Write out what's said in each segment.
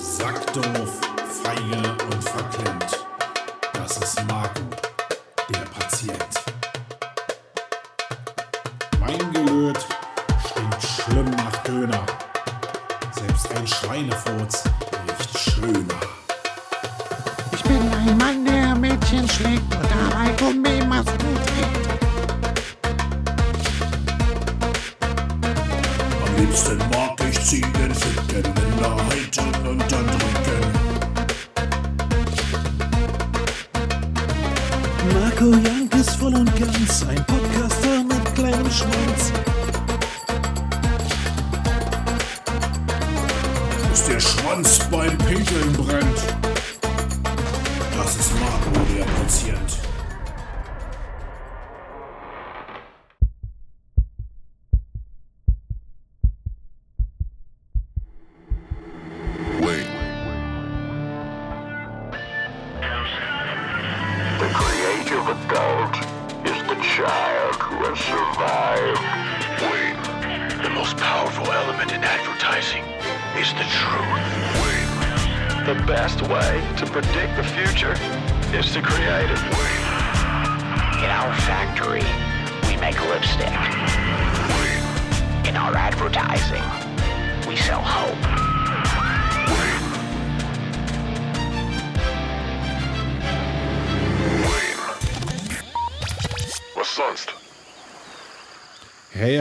Sackdoof, feige und verklemmt. Das ist Marco, der Patient.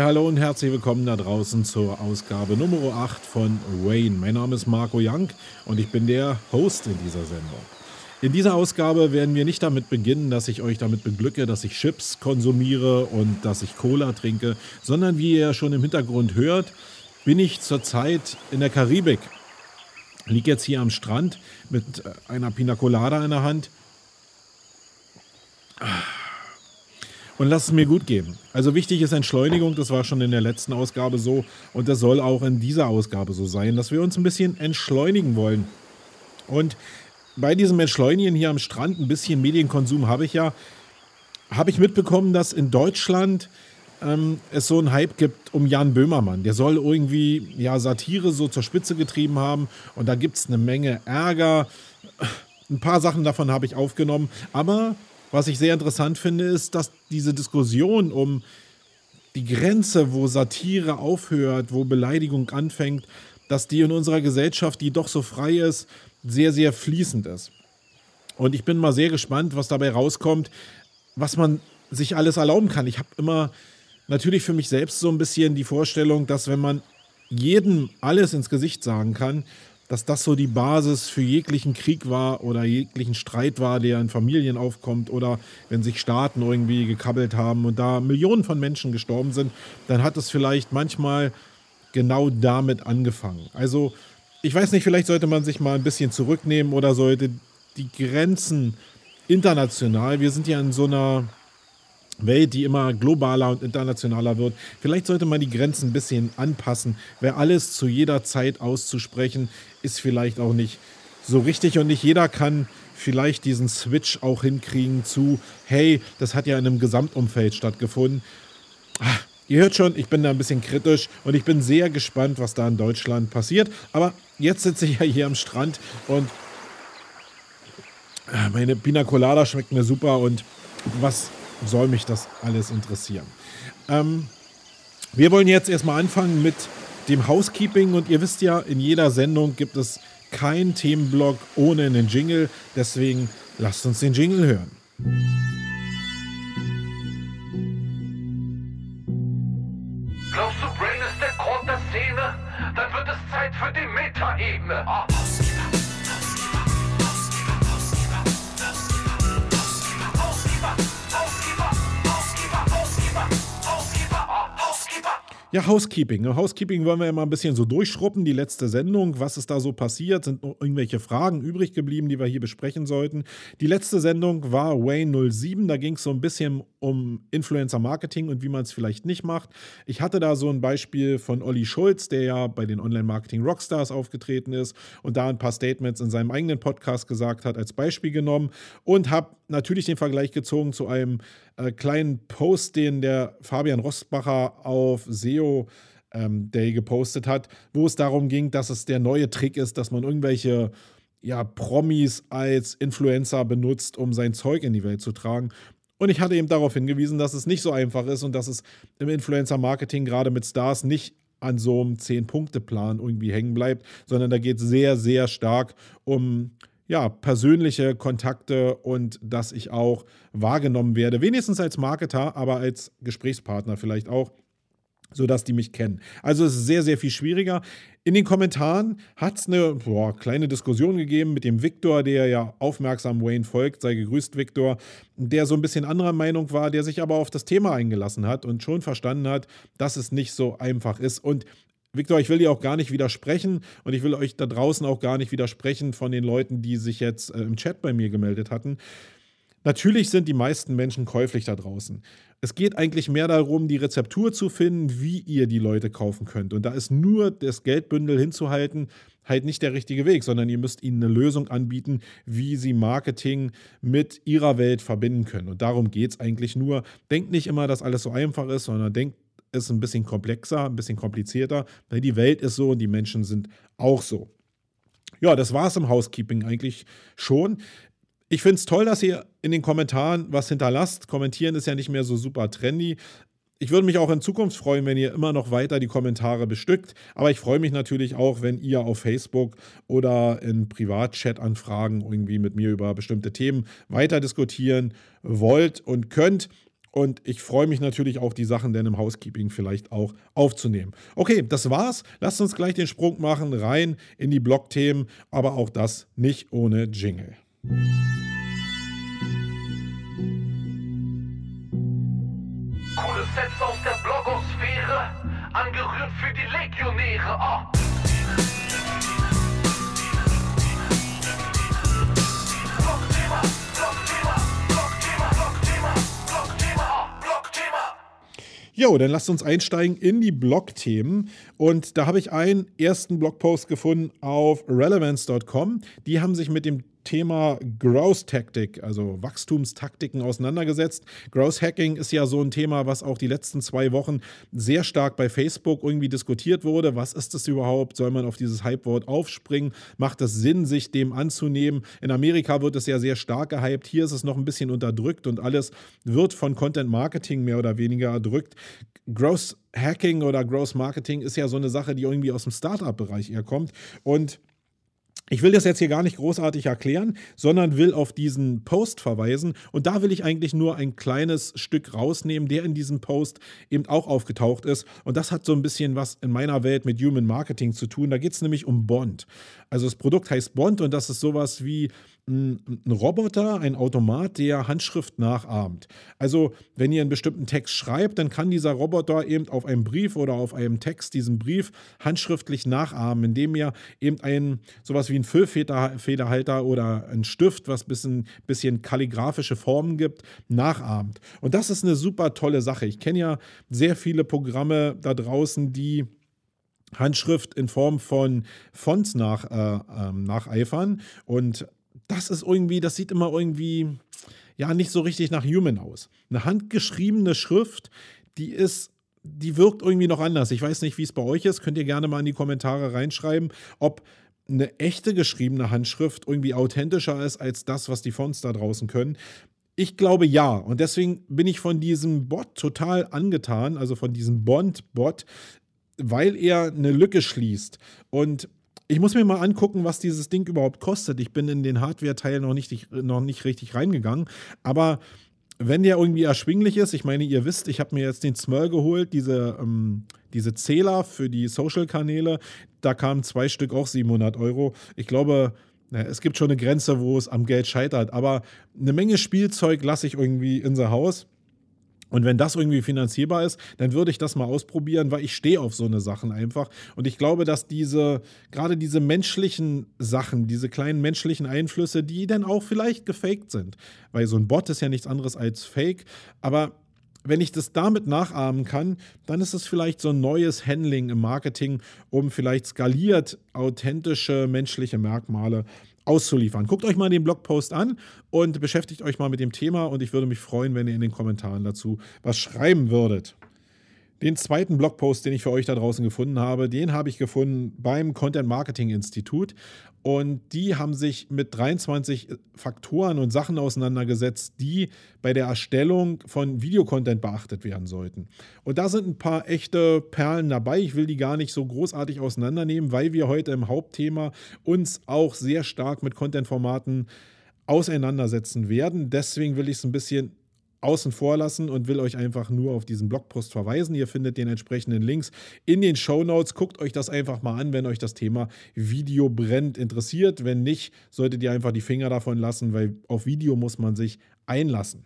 Hallo und herzlich willkommen da draußen zur Ausgabe Nummer 8 von Wayne. Mein Name ist Marco Young und ich bin der Host in dieser Sendung. In dieser Ausgabe werden wir nicht damit beginnen, dass ich euch damit beglücke, dass ich Chips konsumiere und dass ich Cola trinke, sondern wie ihr schon im Hintergrund hört, bin ich zurzeit in der Karibik. Liege jetzt hier am Strand mit einer Pina Colada in der Hand und lass es mir gut gehen. Also wichtig ist Entschleunigung, das war schon in der letzten Ausgabe so und das soll auch in dieser Ausgabe so sein, dass wir uns ein bisschen entschleunigen wollen. Und bei diesem Entschleunigen hier am Strand, ein bisschen Medienkonsum habe ich ja, habe ich mitbekommen, dass in Deutschland ähm, es so einen Hype gibt um Jan Böhmermann. Der soll irgendwie ja, Satire so zur Spitze getrieben haben und da gibt es eine Menge Ärger. Ein paar Sachen davon habe ich aufgenommen, aber was ich sehr interessant finde, ist, dass diese Diskussion um die Grenze, wo Satire aufhört, wo Beleidigung anfängt, dass die in unserer Gesellschaft, die doch so frei ist, sehr, sehr fließend ist. Und ich bin mal sehr gespannt, was dabei rauskommt, was man sich alles erlauben kann. Ich habe immer natürlich für mich selbst so ein bisschen die Vorstellung, dass wenn man jedem alles ins Gesicht sagen kann, dass das so die Basis für jeglichen Krieg war oder jeglichen Streit war, der in Familien aufkommt oder wenn sich Staaten irgendwie gekabbelt haben und da Millionen von Menschen gestorben sind, dann hat es vielleicht manchmal genau damit angefangen. Also ich weiß nicht, vielleicht sollte man sich mal ein bisschen zurücknehmen oder sollte die Grenzen international, wir sind ja in so einer Welt, die immer globaler und internationaler wird. Vielleicht sollte man die Grenzen ein bisschen anpassen. Wer alles zu jeder Zeit auszusprechen, ist vielleicht auch nicht so richtig und nicht jeder kann vielleicht diesen Switch auch hinkriegen zu, hey, das hat ja in einem Gesamtumfeld stattgefunden. Ah, Ihr hört schon, ich bin da ein bisschen kritisch und ich bin sehr gespannt, was da in Deutschland passiert. Aber jetzt sitze ich ja hier am Strand und ah, meine Pina Colada schmeckt mir super und was soll mich das alles interessieren? Ähm, wir wollen jetzt erstmal anfangen mit dem Housekeeping und ihr wisst ja, in jeder Sendung gibt es keinen Themenblock ohne einen Jingle. Deswegen lasst uns den Jingle hören. Glaubst du, Brain ist der Grund der Szene? Dann wird es Zeit für die Metaebene. Ah. Ja, Housekeeping. Ne? Housekeeping wollen wir ja mal ein bisschen so durchschruppen. Die letzte Sendung, was ist da so passiert? Sind noch irgendwelche Fragen übrig geblieben, die wir hier besprechen sollten? Die letzte Sendung war Wayne 07. Da ging es so ein bisschen um Influencer Marketing und wie man es vielleicht nicht macht. Ich hatte da so ein Beispiel von Olli Schulz, der ja bei den Online-Marketing Rockstars aufgetreten ist und da ein paar Statements in seinem eigenen Podcast gesagt hat, als Beispiel genommen und habe natürlich den Vergleich gezogen zu einem äh, kleinen Post, den der Fabian Rostbacher auf SEO ähm, Day gepostet hat, wo es darum ging, dass es der neue Trick ist, dass man irgendwelche ja, Promis als Influencer benutzt, um sein Zeug in die Welt zu tragen. Und ich hatte ihm darauf hingewiesen, dass es nicht so einfach ist und dass es im Influencer-Marketing gerade mit Stars nicht an so einem 10-Punkte-Plan irgendwie hängen bleibt, sondern da geht es sehr, sehr stark um ja, persönliche Kontakte und dass ich auch wahrgenommen werde, wenigstens als Marketer, aber als Gesprächspartner vielleicht auch sodass die mich kennen. Also es ist sehr, sehr viel schwieriger. In den Kommentaren hat es eine boah, kleine Diskussion gegeben mit dem Viktor, der ja aufmerksam Wayne folgt, sei gegrüßt Viktor, der so ein bisschen anderer Meinung war, der sich aber auf das Thema eingelassen hat und schon verstanden hat, dass es nicht so einfach ist. Und Viktor, ich will dir auch gar nicht widersprechen und ich will euch da draußen auch gar nicht widersprechen von den Leuten, die sich jetzt äh, im Chat bei mir gemeldet hatten. Natürlich sind die meisten Menschen käuflich da draußen. Es geht eigentlich mehr darum, die Rezeptur zu finden, wie ihr die Leute kaufen könnt. Und da ist nur das Geldbündel hinzuhalten halt nicht der richtige Weg, sondern ihr müsst ihnen eine Lösung anbieten, wie sie Marketing mit ihrer Welt verbinden können. Und darum geht es eigentlich nur. Denkt nicht immer, dass alles so einfach ist, sondern denkt es ein bisschen komplexer, ein bisschen komplizierter, weil die Welt ist so und die Menschen sind auch so. Ja, das war es im Housekeeping eigentlich schon. Ich finde es toll, dass ihr in den Kommentaren was hinterlasst. Kommentieren ist ja nicht mehr so super trendy. Ich würde mich auch in Zukunft freuen, wenn ihr immer noch weiter die Kommentare bestückt. Aber ich freue mich natürlich auch, wenn ihr auf Facebook oder in Privatchat-Anfragen irgendwie mit mir über bestimmte Themen weiter diskutieren wollt und könnt. Und ich freue mich natürlich auch, die Sachen dann im Housekeeping vielleicht auch aufzunehmen. Okay, das war's. Lasst uns gleich den Sprung machen rein in die Blog-Themen, aber auch das nicht ohne Jingle. Coole Sets aus der Blogosphäre, angerührt für die Legionäre. Oh. Jo, dann lasst uns einsteigen in die Blog-Themen. Und da habe ich einen ersten Blogpost gefunden auf relevance.com. Die haben sich mit dem Thema Growth Tactic, also Wachstumstaktiken auseinandergesetzt. Growth Hacking ist ja so ein Thema, was auch die letzten zwei Wochen sehr stark bei Facebook irgendwie diskutiert wurde. Was ist das überhaupt? Soll man auf dieses Hype-Wort aufspringen? Macht es Sinn, sich dem anzunehmen? In Amerika wird es ja sehr stark gehypt. Hier ist es noch ein bisschen unterdrückt und alles wird von Content Marketing mehr oder weniger erdrückt. Growth Hacking oder Growth Marketing ist ja so eine Sache, die irgendwie aus dem Startup-Bereich eher kommt. Und ich will das jetzt hier gar nicht großartig erklären, sondern will auf diesen Post verweisen. Und da will ich eigentlich nur ein kleines Stück rausnehmen, der in diesem Post eben auch aufgetaucht ist. Und das hat so ein bisschen was in meiner Welt mit Human Marketing zu tun. Da geht es nämlich um Bond. Also das Produkt heißt Bond und das ist sowas wie ein, ein Roboter, ein Automat, der Handschrift nachahmt. Also wenn ihr einen bestimmten Text schreibt, dann kann dieser Roboter eben auf einem Brief oder auf einem Text diesen Brief handschriftlich nachahmen, indem er eben ein sowas wie ein Füllfederhalter oder ein Stift, was ein bisschen, bisschen kalligraphische Formen gibt, nachahmt. Und das ist eine super tolle Sache. Ich kenne ja sehr viele Programme da draußen, die Handschrift in Form von Fonts nach, äh, ähm, nacheifern. Und das ist irgendwie, das sieht immer irgendwie, ja, nicht so richtig nach Human aus. Eine handgeschriebene Schrift, die ist, die wirkt irgendwie noch anders. Ich weiß nicht, wie es bei euch ist. Könnt ihr gerne mal in die Kommentare reinschreiben, ob eine echte geschriebene Handschrift irgendwie authentischer ist als das, was die Fonts da draußen können. Ich glaube ja. Und deswegen bin ich von diesem Bot total angetan, also von diesem Bond-Bot, weil er eine Lücke schließt. Und ich muss mir mal angucken, was dieses Ding überhaupt kostet. Ich bin in den Hardware-Teil noch nicht, noch nicht richtig reingegangen. Aber wenn der irgendwie erschwinglich ist, ich meine, ihr wisst, ich habe mir jetzt den Smurl geholt, diese, ähm, diese Zähler für die Social-Kanäle. Da kamen zwei Stück auch 700 Euro. Ich glaube, es gibt schon eine Grenze, wo es am Geld scheitert. Aber eine Menge Spielzeug lasse ich irgendwie in sein Haus. Und wenn das irgendwie finanzierbar ist, dann würde ich das mal ausprobieren, weil ich stehe auf so eine Sachen einfach. Und ich glaube, dass diese, gerade diese menschlichen Sachen, diese kleinen menschlichen Einflüsse, die dann auch vielleicht gefaked sind, weil so ein Bot ist ja nichts anderes als Fake, aber wenn ich das damit nachahmen kann, dann ist es vielleicht so ein neues Handling im Marketing, um vielleicht skaliert authentische menschliche Merkmale auszuliefern. Guckt euch mal den Blogpost an und beschäftigt euch mal mit dem Thema und ich würde mich freuen, wenn ihr in den Kommentaren dazu was schreiben würdet. Den zweiten Blogpost, den ich für euch da draußen gefunden habe, den habe ich gefunden beim Content Marketing Institut. Und die haben sich mit 23 Faktoren und Sachen auseinandergesetzt, die bei der Erstellung von Videocontent beachtet werden sollten. Und da sind ein paar echte Perlen dabei. Ich will die gar nicht so großartig auseinandernehmen, weil wir heute im Hauptthema uns auch sehr stark mit Content-Formaten auseinandersetzen werden. Deswegen will ich es ein bisschen außen vor lassen und will euch einfach nur auf diesen Blogpost verweisen. Ihr findet den entsprechenden Links in den Show Notes. Guckt euch das einfach mal an, wenn euch das Thema Video brennt interessiert. Wenn nicht, solltet ihr einfach die Finger davon lassen, weil auf Video muss man sich einlassen.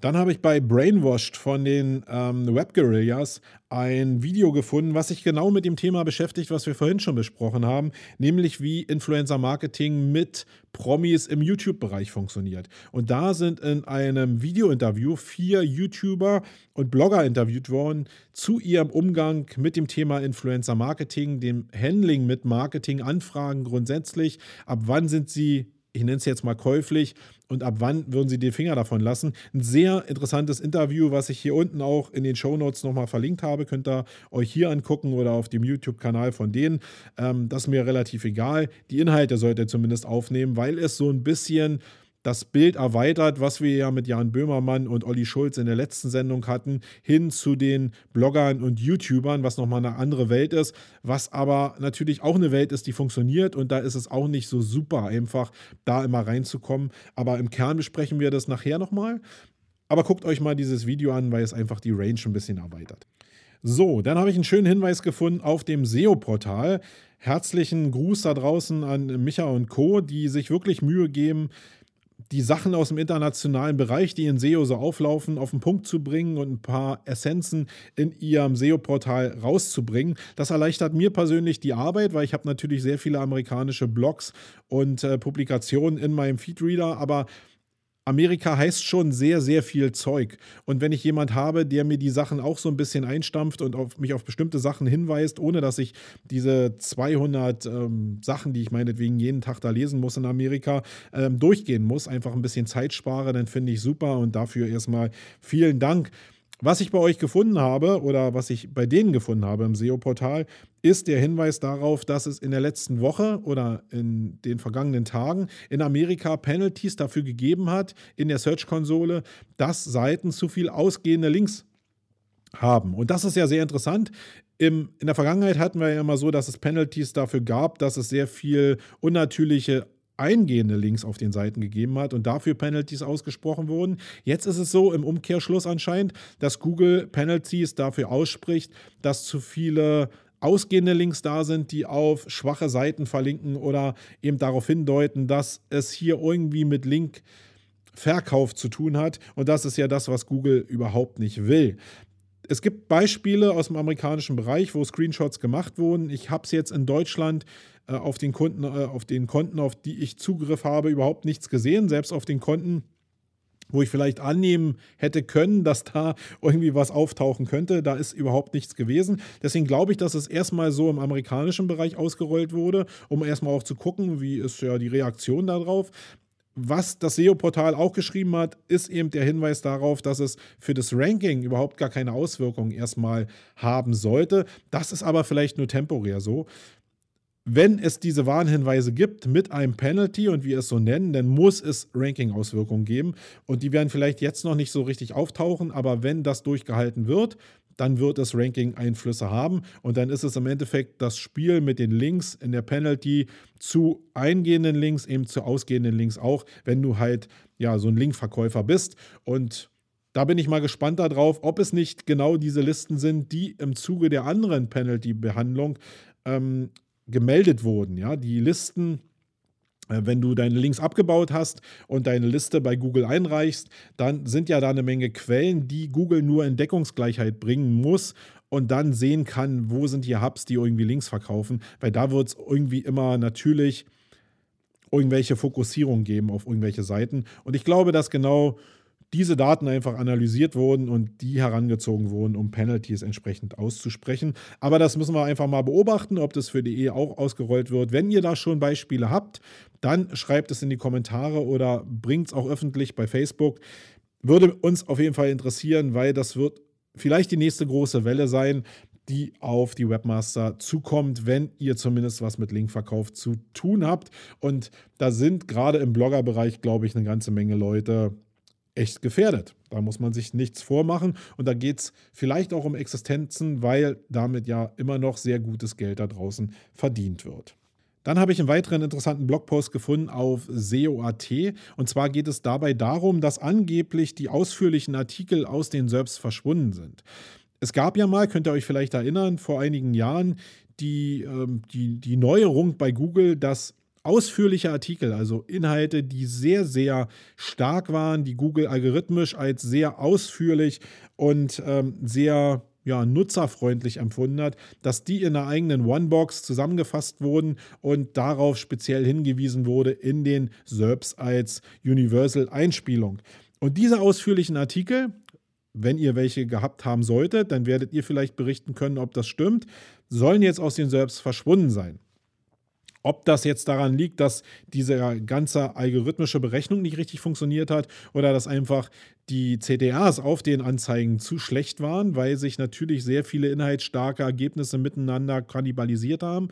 Dann habe ich bei Brainwashed von den ähm, Web Guerillas ein Video gefunden, was sich genau mit dem Thema beschäftigt, was wir vorhin schon besprochen haben, nämlich wie Influencer Marketing mit Promis im YouTube-Bereich funktioniert. Und da sind in einem Video-Interview vier YouTuber und Blogger interviewt worden zu ihrem Umgang mit dem Thema Influencer Marketing, dem Handling mit Marketing-Anfragen grundsätzlich. Ab wann sind sie ich nenne es jetzt mal käuflich und ab wann würden Sie die Finger davon lassen? Ein sehr interessantes Interview, was ich hier unten auch in den Show Notes nochmal verlinkt habe, könnt ihr euch hier angucken oder auf dem YouTube-Kanal von denen. Ähm, das ist mir relativ egal. Die Inhalte sollt ihr zumindest aufnehmen, weil es so ein bisschen das Bild erweitert, was wir ja mit Jan Böhmermann und Olli Schulz in der letzten Sendung hatten, hin zu den Bloggern und YouTubern, was nochmal eine andere Welt ist, was aber natürlich auch eine Welt ist, die funktioniert und da ist es auch nicht so super einfach, da immer reinzukommen. Aber im Kern besprechen wir das nachher nochmal. Aber guckt euch mal dieses Video an, weil es einfach die Range ein bisschen erweitert. So, dann habe ich einen schönen Hinweis gefunden auf dem SEO-Portal. Herzlichen Gruß da draußen an Micha und Co., die sich wirklich Mühe geben, die Sachen aus dem internationalen Bereich, die in SEO so auflaufen, auf den Punkt zu bringen und ein paar Essenzen in ihrem SEO-Portal rauszubringen. Das erleichtert mir persönlich die Arbeit, weil ich habe natürlich sehr viele amerikanische Blogs und äh, Publikationen in meinem Feedreader, aber Amerika heißt schon sehr, sehr viel Zeug. Und wenn ich jemand habe, der mir die Sachen auch so ein bisschen einstampft und auf, mich auf bestimmte Sachen hinweist, ohne dass ich diese 200 ähm, Sachen, die ich meinetwegen jeden Tag da lesen muss in Amerika, ähm, durchgehen muss, einfach ein bisschen Zeit spare, dann finde ich super. Und dafür erstmal vielen Dank. Was ich bei euch gefunden habe oder was ich bei denen gefunden habe im SEO-Portal, ist der Hinweis darauf, dass es in der letzten Woche oder in den vergangenen Tagen in Amerika Penalties dafür gegeben hat in der Search-Konsole, dass Seiten zu viel ausgehende Links haben. Und das ist ja sehr interessant. Im, in der Vergangenheit hatten wir ja immer so, dass es Penalties dafür gab, dass es sehr viel unnatürliche eingehende Links auf den Seiten gegeben hat und dafür Penalties ausgesprochen wurden. Jetzt ist es so im Umkehrschluss anscheinend, dass Google Penalties dafür ausspricht, dass zu viele ausgehende Links da sind, die auf schwache Seiten verlinken oder eben darauf hindeuten, dass es hier irgendwie mit Linkverkauf zu tun hat. Und das ist ja das, was Google überhaupt nicht will. Es gibt Beispiele aus dem amerikanischen Bereich, wo Screenshots gemacht wurden. Ich habe es jetzt in Deutschland äh, auf, den Kunden, äh, auf den Konten, auf die ich Zugriff habe, überhaupt nichts gesehen. Selbst auf den Konten, wo ich vielleicht annehmen hätte können, dass da irgendwie was auftauchen könnte. Da ist überhaupt nichts gewesen. Deswegen glaube ich, dass es erstmal so im amerikanischen Bereich ausgerollt wurde, um erstmal auch zu gucken, wie ist ja die Reaktion darauf. Was das SEO-Portal auch geschrieben hat, ist eben der Hinweis darauf, dass es für das Ranking überhaupt gar keine Auswirkungen erstmal haben sollte. Das ist aber vielleicht nur temporär so wenn es diese Warnhinweise gibt mit einem Penalty und wir es so nennen, dann muss es Ranking-Auswirkungen geben. Und die werden vielleicht jetzt noch nicht so richtig auftauchen, aber wenn das durchgehalten wird, dann wird es Ranking-Einflüsse haben. Und dann ist es im Endeffekt das Spiel mit den Links in der Penalty zu eingehenden Links, eben zu ausgehenden Links auch, wenn du halt ja so ein Linkverkäufer bist. Und da bin ich mal gespannt darauf, ob es nicht genau diese Listen sind, die im Zuge der anderen Penalty-Behandlung ähm, gemeldet wurden. Ja, die Listen wenn du deine Links abgebaut hast und deine Liste bei Google einreichst, dann sind ja da eine Menge Quellen, die Google nur in Deckungsgleichheit bringen muss und dann sehen kann, wo sind die Hubs, die irgendwie Links verkaufen, weil da wird es irgendwie immer natürlich irgendwelche Fokussierungen geben auf irgendwelche Seiten. Und ich glaube, dass genau diese Daten einfach analysiert wurden und die herangezogen wurden, um Penalties entsprechend auszusprechen. Aber das müssen wir einfach mal beobachten, ob das für die E auch ausgerollt wird. Wenn ihr da schon Beispiele habt, dann schreibt es in die Kommentare oder bringt es auch öffentlich bei Facebook. Würde uns auf jeden Fall interessieren, weil das wird vielleicht die nächste große Welle sein, die auf die Webmaster zukommt, wenn ihr zumindest was mit Linkverkauf zu tun habt. Und da sind gerade im Bloggerbereich, glaube ich, eine ganze Menge Leute echt gefährdet. Da muss man sich nichts vormachen. Und da geht es vielleicht auch um Existenzen, weil damit ja immer noch sehr gutes Geld da draußen verdient wird. Dann habe ich einen weiteren interessanten Blogpost gefunden auf SEO.at. Und zwar geht es dabei darum, dass angeblich die ausführlichen Artikel aus den SERPs verschwunden sind. Es gab ja mal, könnt ihr euch vielleicht erinnern, vor einigen Jahren die, ähm, die, die Neuerung bei Google, dass ausführliche Artikel, also Inhalte, die sehr, sehr stark waren, die Google algorithmisch als sehr ausführlich und ähm, sehr ja, nutzerfreundlich empfunden hat, dass die in einer eigenen One-Box zusammengefasst wurden und darauf speziell hingewiesen wurde in den SERPs als Universal-Einspielung. Und diese ausführlichen Artikel wenn ihr welche gehabt haben solltet, dann werdet ihr vielleicht berichten können, ob das stimmt, sollen jetzt aus den Serbs verschwunden sein. Ob das jetzt daran liegt, dass diese ganze algorithmische Berechnung nicht richtig funktioniert hat oder dass einfach die CTAs auf den Anzeigen zu schlecht waren, weil sich natürlich sehr viele inhaltsstarke Ergebnisse miteinander kannibalisiert haben.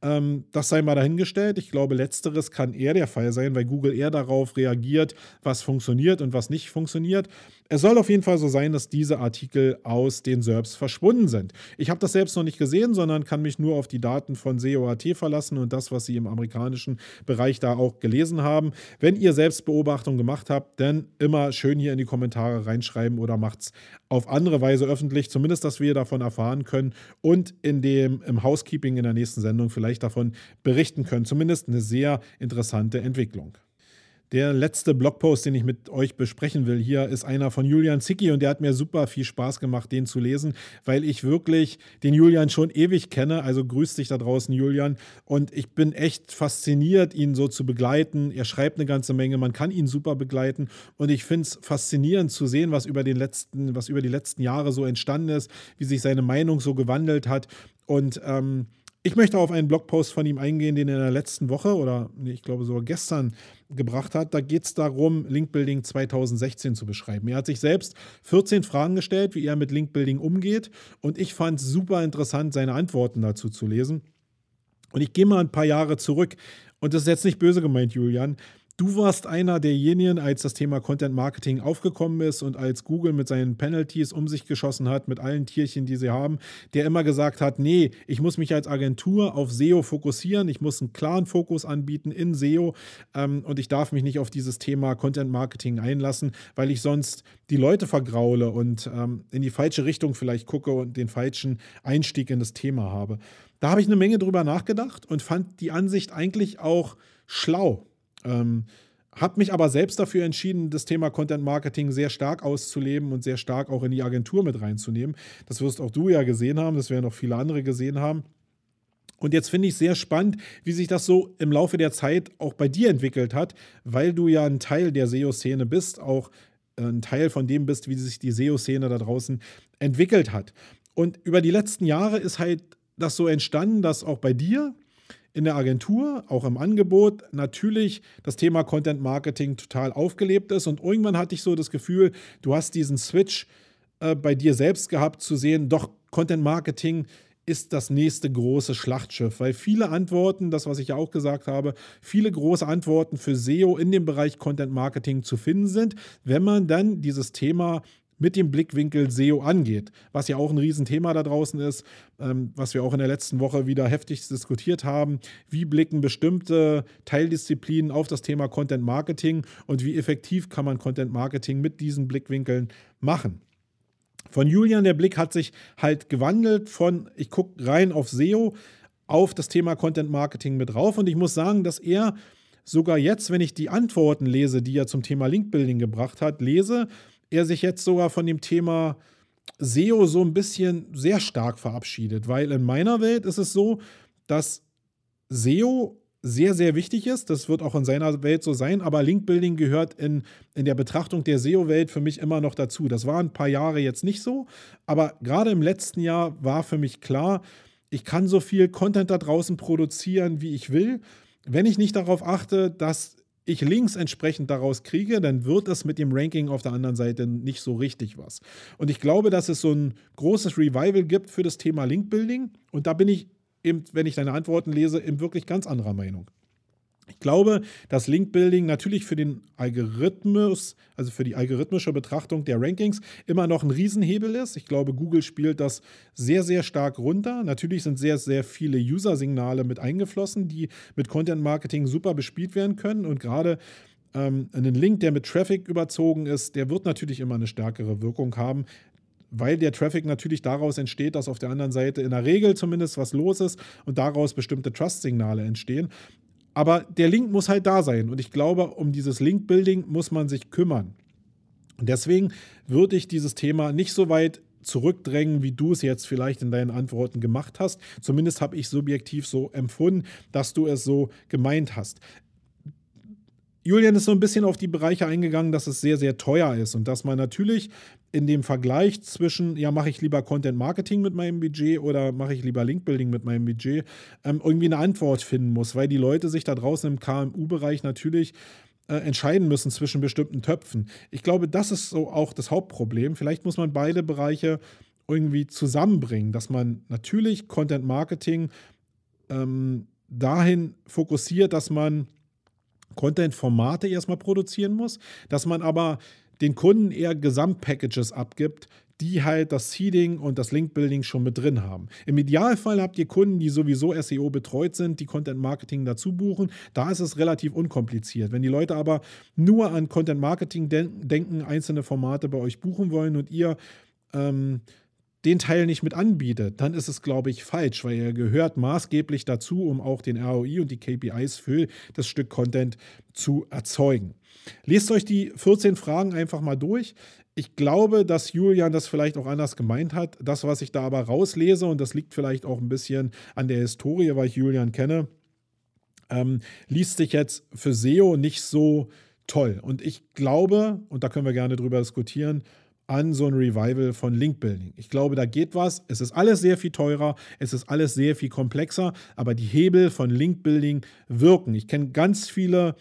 Ähm, das sei mal dahingestellt. Ich glaube, letzteres kann eher der Fall sein, weil Google eher darauf reagiert, was funktioniert und was nicht funktioniert. Es soll auf jeden Fall so sein, dass diese Artikel aus den SERPs verschwunden sind. Ich habe das selbst noch nicht gesehen, sondern kann mich nur auf die Daten von SEO.at verlassen und das, was Sie im amerikanischen Bereich da auch gelesen haben. Wenn ihr selbst Beobachtungen gemacht habt, dann immer schön hier in die Kommentare reinschreiben oder macht es auf andere Weise öffentlich, zumindest, dass wir davon erfahren können und in dem, im Housekeeping in der nächsten Sendung vielleicht davon berichten können. Zumindest eine sehr interessante Entwicklung. Der letzte Blogpost, den ich mit euch besprechen will, hier ist einer von Julian Zicki und der hat mir super viel Spaß gemacht, den zu lesen, weil ich wirklich den Julian schon ewig kenne. Also grüß dich da draußen, Julian. Und ich bin echt fasziniert, ihn so zu begleiten. Er schreibt eine ganze Menge, man kann ihn super begleiten. Und ich finde es faszinierend zu sehen, was über, den letzten, was über die letzten Jahre so entstanden ist, wie sich seine Meinung so gewandelt hat. Und ähm, ich möchte auf einen Blogpost von ihm eingehen, den er in der letzten Woche oder nee, ich glaube sogar gestern gebracht hat. Da geht es darum, Linkbuilding 2016 zu beschreiben. Er hat sich selbst 14 Fragen gestellt, wie er mit Linkbuilding umgeht. Und ich fand es super interessant, seine Antworten dazu zu lesen. Und ich gehe mal ein paar Jahre zurück. Und das ist jetzt nicht böse gemeint, Julian. Du warst einer derjenigen, als das Thema Content Marketing aufgekommen ist und als Google mit seinen Penalties um sich geschossen hat, mit allen Tierchen, die sie haben, der immer gesagt hat, nee, ich muss mich als Agentur auf SEO fokussieren, ich muss einen klaren Fokus anbieten in SEO ähm, und ich darf mich nicht auf dieses Thema Content Marketing einlassen, weil ich sonst die Leute vergraule und ähm, in die falsche Richtung vielleicht gucke und den falschen Einstieg in das Thema habe. Da habe ich eine Menge drüber nachgedacht und fand die Ansicht eigentlich auch schlau. Ähm, habe mich aber selbst dafür entschieden, das Thema Content Marketing sehr stark auszuleben und sehr stark auch in die Agentur mit reinzunehmen. Das wirst auch du ja gesehen haben, das werden auch viele andere gesehen haben. Und jetzt finde ich sehr spannend, wie sich das so im Laufe der Zeit auch bei dir entwickelt hat, weil du ja ein Teil der SEO-Szene bist, auch ein Teil von dem bist, wie sich die SEO-Szene da draußen entwickelt hat. Und über die letzten Jahre ist halt das so entstanden, dass auch bei dir in der Agentur, auch im Angebot, natürlich das Thema Content Marketing total aufgelebt ist. Und irgendwann hatte ich so das Gefühl, du hast diesen Switch äh, bei dir selbst gehabt, zu sehen, doch Content Marketing ist das nächste große Schlachtschiff, weil viele Antworten, das was ich ja auch gesagt habe, viele große Antworten für SEO in dem Bereich Content Marketing zu finden sind, wenn man dann dieses Thema mit dem Blickwinkel SEO angeht, was ja auch ein Riesenthema da draußen ist, ähm, was wir auch in der letzten Woche wieder heftig diskutiert haben. Wie blicken bestimmte Teildisziplinen auf das Thema Content Marketing und wie effektiv kann man Content Marketing mit diesen Blickwinkeln machen? Von Julian, der Blick hat sich halt gewandelt von, ich gucke rein auf SEO, auf das Thema Content Marketing mit drauf und ich muss sagen, dass er sogar jetzt, wenn ich die Antworten lese, die er zum Thema Linkbuilding gebracht hat, lese, er sich jetzt sogar von dem Thema SEO so ein bisschen sehr stark verabschiedet, weil in meiner Welt ist es so, dass SEO sehr, sehr wichtig ist. Das wird auch in seiner Welt so sein, aber Linkbuilding gehört in, in der Betrachtung der SEO-Welt für mich immer noch dazu. Das war ein paar Jahre jetzt nicht so, aber gerade im letzten Jahr war für mich klar, ich kann so viel Content da draußen produzieren, wie ich will, wenn ich nicht darauf achte, dass ich Links entsprechend daraus kriege, dann wird es mit dem Ranking auf der anderen Seite nicht so richtig was. Und ich glaube, dass es so ein großes Revival gibt für das Thema Linkbuilding. Und da bin ich eben, wenn ich deine Antworten lese, eben wirklich ganz anderer Meinung. Ich glaube, dass Link-Building natürlich für den Algorithmus, also für die algorithmische Betrachtung der Rankings, immer noch ein Riesenhebel ist. Ich glaube, Google spielt das sehr, sehr stark runter. Natürlich sind sehr, sehr viele User-Signale mit eingeflossen, die mit Content-Marketing super bespielt werden können. Und gerade ähm, einen Link, der mit Traffic überzogen ist, der wird natürlich immer eine stärkere Wirkung haben weil der Traffic natürlich daraus entsteht, dass auf der anderen Seite in der Regel zumindest was los ist und daraus bestimmte Trust-Signale entstehen. Aber der Link muss halt da sein. Und ich glaube, um dieses Link-Building muss man sich kümmern. Und deswegen würde ich dieses Thema nicht so weit zurückdrängen, wie du es jetzt vielleicht in deinen Antworten gemacht hast. Zumindest habe ich subjektiv so empfunden, dass du es so gemeint hast. Julian ist so ein bisschen auf die Bereiche eingegangen, dass es sehr, sehr teuer ist und dass man natürlich in dem Vergleich zwischen, ja, mache ich lieber Content Marketing mit meinem Budget oder mache ich lieber Link Building mit meinem Budget, ähm, irgendwie eine Antwort finden muss, weil die Leute sich da draußen im KMU-Bereich natürlich äh, entscheiden müssen zwischen bestimmten Töpfen. Ich glaube, das ist so auch das Hauptproblem. Vielleicht muss man beide Bereiche irgendwie zusammenbringen, dass man natürlich Content Marketing ähm, dahin fokussiert, dass man Content-Formate erstmal produzieren muss, dass man aber den Kunden eher Gesamtpackages abgibt, die halt das Seeding und das Link-Building schon mit drin haben. Im Idealfall habt ihr Kunden, die sowieso SEO betreut sind, die Content-Marketing dazu buchen. Da ist es relativ unkompliziert. Wenn die Leute aber nur an Content-Marketing den denken, einzelne Formate bei euch buchen wollen und ihr ähm, den Teil nicht mit anbietet, dann ist es, glaube ich, falsch, weil er gehört maßgeblich dazu, um auch den ROI und die KPIs für das Stück Content zu erzeugen. Lest euch die 14 Fragen einfach mal durch. Ich glaube, dass Julian das vielleicht auch anders gemeint hat. Das, was ich da aber rauslese, und das liegt vielleicht auch ein bisschen an der Historie, weil ich Julian kenne, ähm, liest sich jetzt für SEO nicht so toll. Und ich glaube, und da können wir gerne drüber diskutieren, an so ein Revival von Link Building. Ich glaube, da geht was. Es ist alles sehr viel teurer, es ist alles sehr viel komplexer, aber die Hebel von Link Building wirken. Ich kenne ganz viele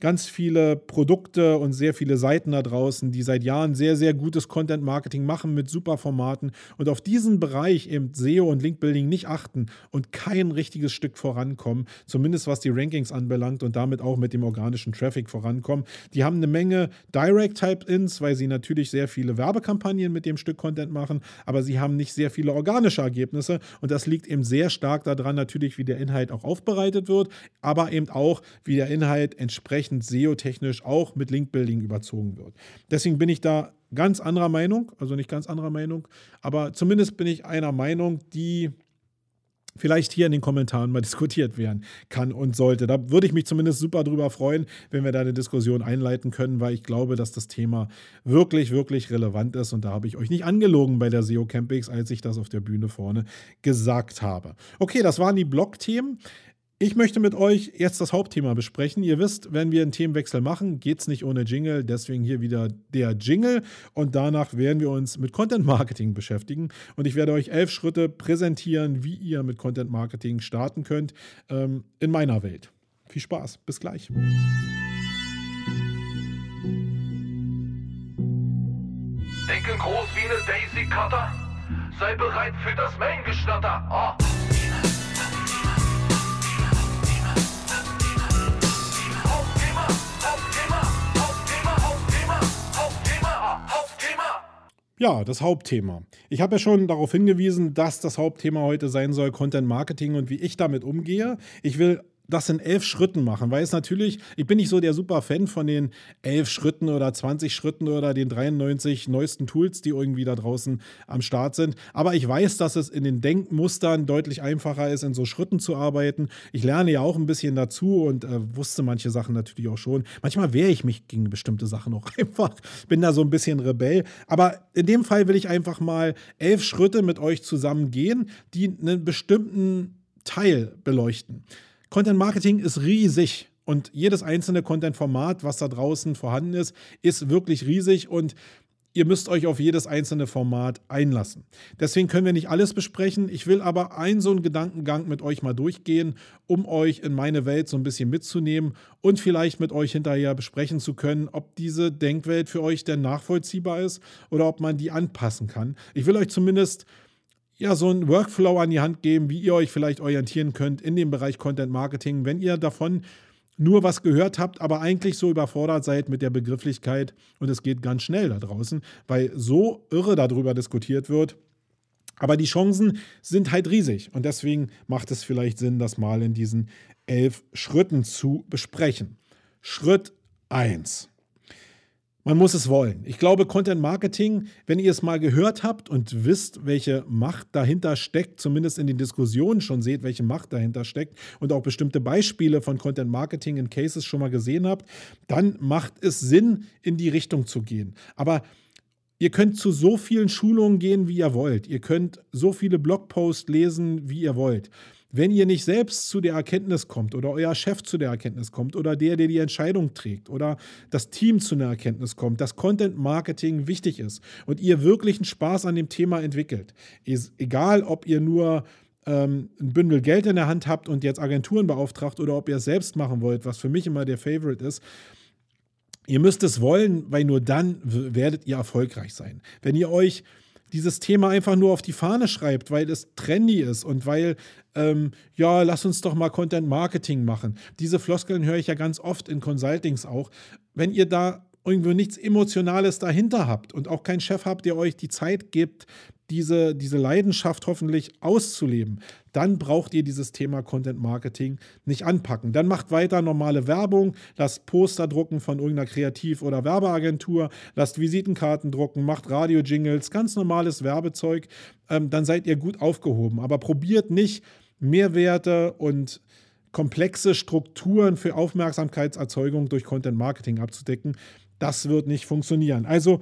ganz viele Produkte und sehr viele Seiten da draußen, die seit Jahren sehr, sehr gutes Content-Marketing machen mit super Formaten und auf diesen Bereich eben SEO und Link-Building nicht achten und kein richtiges Stück vorankommen, zumindest was die Rankings anbelangt und damit auch mit dem organischen Traffic vorankommen. Die haben eine Menge Direct-Type-Ins, weil sie natürlich sehr viele Werbekampagnen mit dem Stück Content machen, aber sie haben nicht sehr viele organische Ergebnisse und das liegt eben sehr stark daran natürlich, wie der Inhalt auch aufbereitet wird, aber eben auch, wie der Inhalt entsprechend entsprechend SEO-technisch auch mit Link-Building überzogen wird. Deswegen bin ich da ganz anderer Meinung, also nicht ganz anderer Meinung, aber zumindest bin ich einer Meinung, die vielleicht hier in den Kommentaren mal diskutiert werden kann und sollte. Da würde ich mich zumindest super drüber freuen, wenn wir da eine Diskussion einleiten können, weil ich glaube, dass das Thema wirklich, wirklich relevant ist und da habe ich euch nicht angelogen bei der SEO Campings, als ich das auf der Bühne vorne gesagt habe. Okay, das waren die Blog-Themen. Ich möchte mit euch jetzt das Hauptthema besprechen. Ihr wisst, wenn wir einen Themenwechsel machen, geht es nicht ohne Jingle. Deswegen hier wieder der Jingle. Und danach werden wir uns mit Content Marketing beschäftigen. Und ich werde euch elf Schritte präsentieren, wie ihr mit Content Marketing starten könnt ähm, in meiner Welt. Viel Spaß. Bis gleich. Denken groß wie eine Daisy Cutter. Sei bereit für das Main-Geschnatter. Oh. Ja, das Hauptthema. Ich habe ja schon darauf hingewiesen, dass das Hauptthema heute sein soll Content Marketing und wie ich damit umgehe. Ich will das in elf Schritten machen, weil es natürlich, ich bin nicht so der super Fan von den elf Schritten oder 20 Schritten oder den 93 neuesten Tools, die irgendwie da draußen am Start sind. Aber ich weiß, dass es in den Denkmustern deutlich einfacher ist, in so Schritten zu arbeiten. Ich lerne ja auch ein bisschen dazu und äh, wusste manche Sachen natürlich auch schon. Manchmal wehre ich mich gegen bestimmte Sachen auch einfach, bin da so ein bisschen Rebell. Aber in dem Fall will ich einfach mal elf Schritte mit euch zusammen gehen, die einen bestimmten Teil beleuchten. Content Marketing ist riesig und jedes einzelne Content-Format, was da draußen vorhanden ist, ist wirklich riesig und ihr müsst euch auf jedes einzelne Format einlassen. Deswegen können wir nicht alles besprechen. Ich will aber einen so einen Gedankengang mit euch mal durchgehen, um euch in meine Welt so ein bisschen mitzunehmen und vielleicht mit euch hinterher besprechen zu können, ob diese Denkwelt für euch denn nachvollziehbar ist oder ob man die anpassen kann. Ich will euch zumindest ja, so einen Workflow an die Hand geben, wie ihr euch vielleicht orientieren könnt in dem Bereich Content Marketing, wenn ihr davon nur was gehört habt, aber eigentlich so überfordert seid mit der Begrifflichkeit und es geht ganz schnell da draußen, weil so irre darüber diskutiert wird. Aber die Chancen sind halt riesig und deswegen macht es vielleicht Sinn, das mal in diesen elf Schritten zu besprechen. Schritt 1. Man muss es wollen. Ich glaube, Content Marketing, wenn ihr es mal gehört habt und wisst, welche Macht dahinter steckt, zumindest in den Diskussionen schon seht, welche Macht dahinter steckt und auch bestimmte Beispiele von Content Marketing in Cases schon mal gesehen habt, dann macht es Sinn, in die Richtung zu gehen. Aber Ihr könnt zu so vielen Schulungen gehen, wie ihr wollt. Ihr könnt so viele Blogposts lesen, wie ihr wollt. Wenn ihr nicht selbst zu der Erkenntnis kommt oder euer Chef zu der Erkenntnis kommt oder der, der die Entscheidung trägt oder das Team zu einer Erkenntnis kommt, dass Content Marketing wichtig ist und ihr wirklich einen Spaß an dem Thema entwickelt, ist egal, ob ihr nur ähm, ein Bündel Geld in der Hand habt und jetzt Agenturen beauftragt oder ob ihr es selbst machen wollt, was für mich immer der Favorite ist, Ihr müsst es wollen, weil nur dann werdet ihr erfolgreich sein. Wenn ihr euch dieses Thema einfach nur auf die Fahne schreibt, weil es trendy ist und weil, ähm, ja, lass uns doch mal Content Marketing machen. Diese Floskeln höre ich ja ganz oft in Consultings auch. Wenn ihr da irgendwo nichts Emotionales dahinter habt und auch keinen Chef habt, der euch die Zeit gibt, diese, diese Leidenschaft hoffentlich auszuleben, dann braucht ihr dieses Thema Content Marketing nicht anpacken. Dann macht weiter normale Werbung, lasst Poster drucken von irgendeiner Kreativ- oder Werbeagentur, lasst Visitenkarten drucken, macht Radio-Jingles, ganz normales Werbezeug, ähm, dann seid ihr gut aufgehoben. Aber probiert nicht Mehrwerte und komplexe Strukturen für Aufmerksamkeitserzeugung durch Content Marketing abzudecken. Das wird nicht funktionieren. Also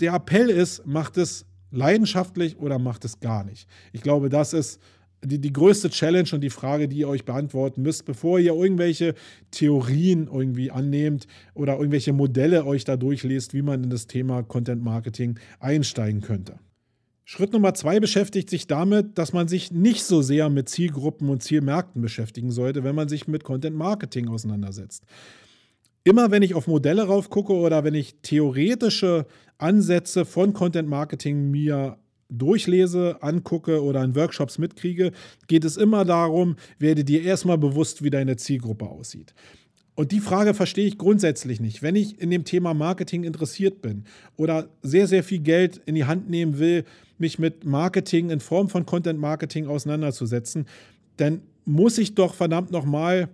der Appell ist, macht es leidenschaftlich oder macht es gar nicht. Ich glaube, das ist die, die größte Challenge und die Frage, die ihr euch beantworten müsst, bevor ihr irgendwelche Theorien irgendwie annehmt oder irgendwelche Modelle euch da durchlest, wie man in das Thema Content Marketing einsteigen könnte. Schritt Nummer zwei beschäftigt sich damit, dass man sich nicht so sehr mit Zielgruppen und Zielmärkten beschäftigen sollte, wenn man sich mit Content Marketing auseinandersetzt immer wenn ich auf Modelle raufgucke oder wenn ich theoretische Ansätze von Content Marketing mir durchlese, angucke oder in Workshops mitkriege, geht es immer darum, werde dir erstmal bewusst, wie deine Zielgruppe aussieht. Und die Frage verstehe ich grundsätzlich nicht. Wenn ich in dem Thema Marketing interessiert bin oder sehr, sehr viel Geld in die Hand nehmen will, mich mit Marketing in Form von Content Marketing auseinanderzusetzen, dann muss ich doch verdammt nochmal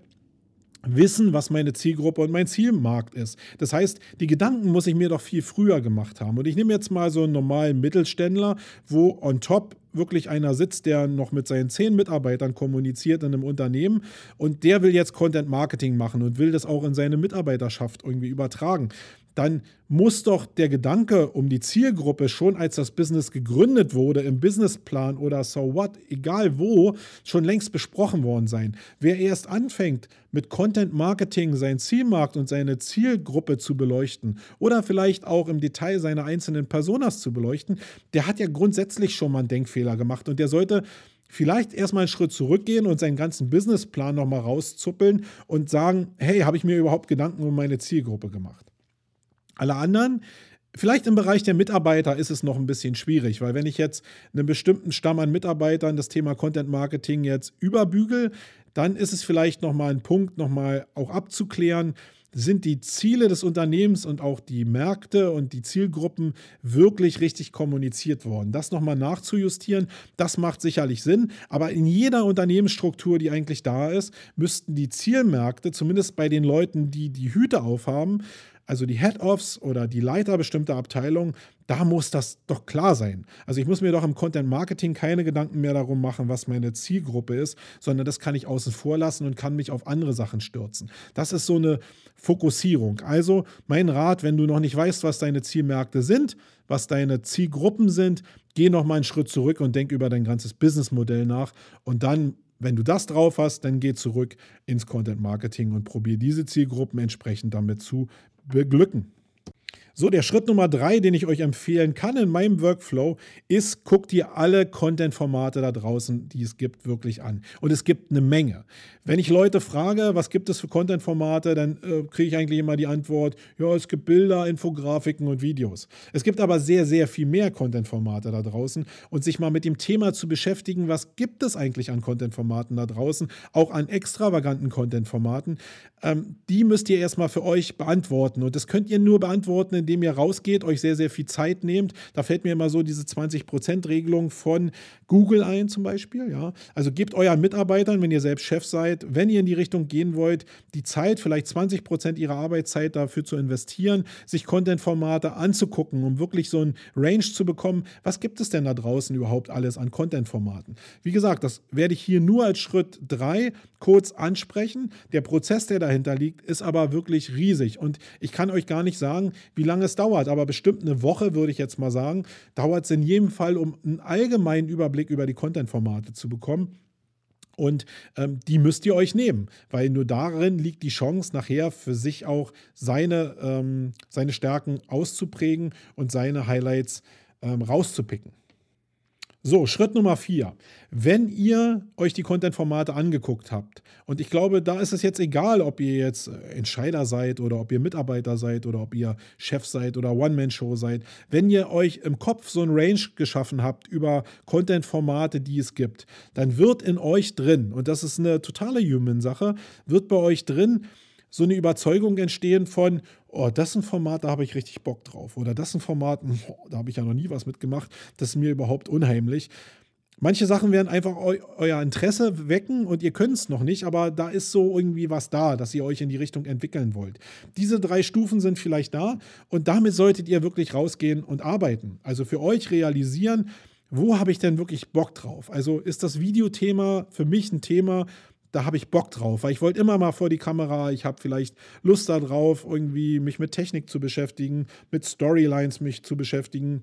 wissen, was meine Zielgruppe und mein Zielmarkt ist. Das heißt, die Gedanken muss ich mir doch viel früher gemacht haben. Und ich nehme jetzt mal so einen normalen Mittelständler, wo on top wirklich einer sitzt, der noch mit seinen zehn Mitarbeitern kommuniziert in einem Unternehmen und der will jetzt Content Marketing machen und will das auch in seine Mitarbeiterschaft irgendwie übertragen dann muss doch der Gedanke um die Zielgruppe schon als das Business gegründet wurde, im Businessplan oder so what, egal wo, schon längst besprochen worden sein. Wer erst anfängt, mit Content Marketing seinen Zielmarkt und seine Zielgruppe zu beleuchten oder vielleicht auch im Detail seine einzelnen Personas zu beleuchten, der hat ja grundsätzlich schon mal einen Denkfehler gemacht und der sollte vielleicht erstmal einen Schritt zurückgehen und seinen ganzen Businessplan nochmal rauszuppeln und sagen, hey, habe ich mir überhaupt Gedanken um meine Zielgruppe gemacht? Alle anderen, vielleicht im Bereich der Mitarbeiter ist es noch ein bisschen schwierig, weil wenn ich jetzt einen bestimmten Stamm an Mitarbeitern das Thema Content Marketing jetzt überbügel, dann ist es vielleicht nochmal ein Punkt, nochmal auch abzuklären, sind die Ziele des Unternehmens und auch die Märkte und die Zielgruppen wirklich richtig kommuniziert worden. Das nochmal nachzujustieren, das macht sicherlich Sinn. Aber in jeder Unternehmensstruktur, die eigentlich da ist, müssten die Zielmärkte, zumindest bei den Leuten, die die Hüte aufhaben, also die Head-Offs oder die Leiter bestimmter Abteilungen, da muss das doch klar sein. Also ich muss mir doch im Content Marketing keine Gedanken mehr darum machen, was meine Zielgruppe ist, sondern das kann ich außen vor lassen und kann mich auf andere Sachen stürzen. Das ist so eine Fokussierung. Also mein Rat, wenn du noch nicht weißt, was deine Zielmärkte sind, was deine Zielgruppen sind, geh noch mal einen Schritt zurück und denk über dein ganzes Businessmodell nach und dann wenn du das drauf hast, dann geh zurück ins Content Marketing und probier diese Zielgruppen entsprechend damit zu beglücken. So, der Schritt Nummer drei, den ich euch empfehlen kann in meinem Workflow, ist, guckt ihr alle Content-Formate da draußen, die es gibt, wirklich an. Und es gibt eine Menge. Wenn ich Leute frage, was gibt es für Content-Formate, dann äh, kriege ich eigentlich immer die Antwort, ja, es gibt Bilder, Infografiken und Videos. Es gibt aber sehr, sehr viel mehr Content-Formate da draußen. Und sich mal mit dem Thema zu beschäftigen, was gibt es eigentlich an Content-Formaten da draußen, auch an extravaganten Content-Formaten, ähm, die müsst ihr erstmal für euch beantworten. Und das könnt ihr nur beantworten, indem ihr rausgeht, euch sehr, sehr viel Zeit nehmt. Da fällt mir immer so diese 20%-Regelung von Google ein zum Beispiel. Ja? Also gebt euren Mitarbeitern, wenn ihr selbst Chef seid, wenn ihr in die Richtung gehen wollt, die Zeit, vielleicht 20% ihrer Arbeitszeit dafür zu investieren, sich Content-Formate anzugucken, um wirklich so ein Range zu bekommen. Was gibt es denn da draußen überhaupt alles an Content-Formaten? Wie gesagt, das werde ich hier nur als Schritt 3 kurz ansprechen. Der Prozess, der dahinter liegt, ist aber wirklich riesig. Und ich kann euch gar nicht sagen, wie lange es dauert, aber bestimmt eine Woche, würde ich jetzt mal sagen, dauert es in jedem Fall, um einen allgemeinen Überblick über die Content-Formate zu bekommen. Und ähm, die müsst ihr euch nehmen, weil nur darin liegt die Chance, nachher für sich auch seine, ähm, seine Stärken auszuprägen und seine Highlights ähm, rauszupicken. So, Schritt Nummer vier. Wenn ihr euch die Content-Formate angeguckt habt, und ich glaube, da ist es jetzt egal, ob ihr jetzt äh, Entscheider seid oder ob ihr Mitarbeiter seid oder ob ihr Chef seid oder One-Man-Show seid, wenn ihr euch im Kopf so ein Range geschaffen habt über Content-Formate, die es gibt, dann wird in euch drin, und das ist eine totale Human-Sache, wird bei euch drin, so eine Überzeugung entstehen von, oh, das ist ein Format, da habe ich richtig Bock drauf. Oder das ist ein Format, da habe ich ja noch nie was mitgemacht, das ist mir überhaupt unheimlich. Manche Sachen werden einfach eu euer Interesse wecken und ihr könnt es noch nicht, aber da ist so irgendwie was da, dass ihr euch in die Richtung entwickeln wollt. Diese drei Stufen sind vielleicht da und damit solltet ihr wirklich rausgehen und arbeiten. Also für euch realisieren, wo habe ich denn wirklich Bock drauf? Also ist das Videothema für mich ein Thema, da habe ich Bock drauf, weil ich wollte immer mal vor die Kamera, ich habe vielleicht Lust darauf, irgendwie mich mit Technik zu beschäftigen, mit Storylines mich zu beschäftigen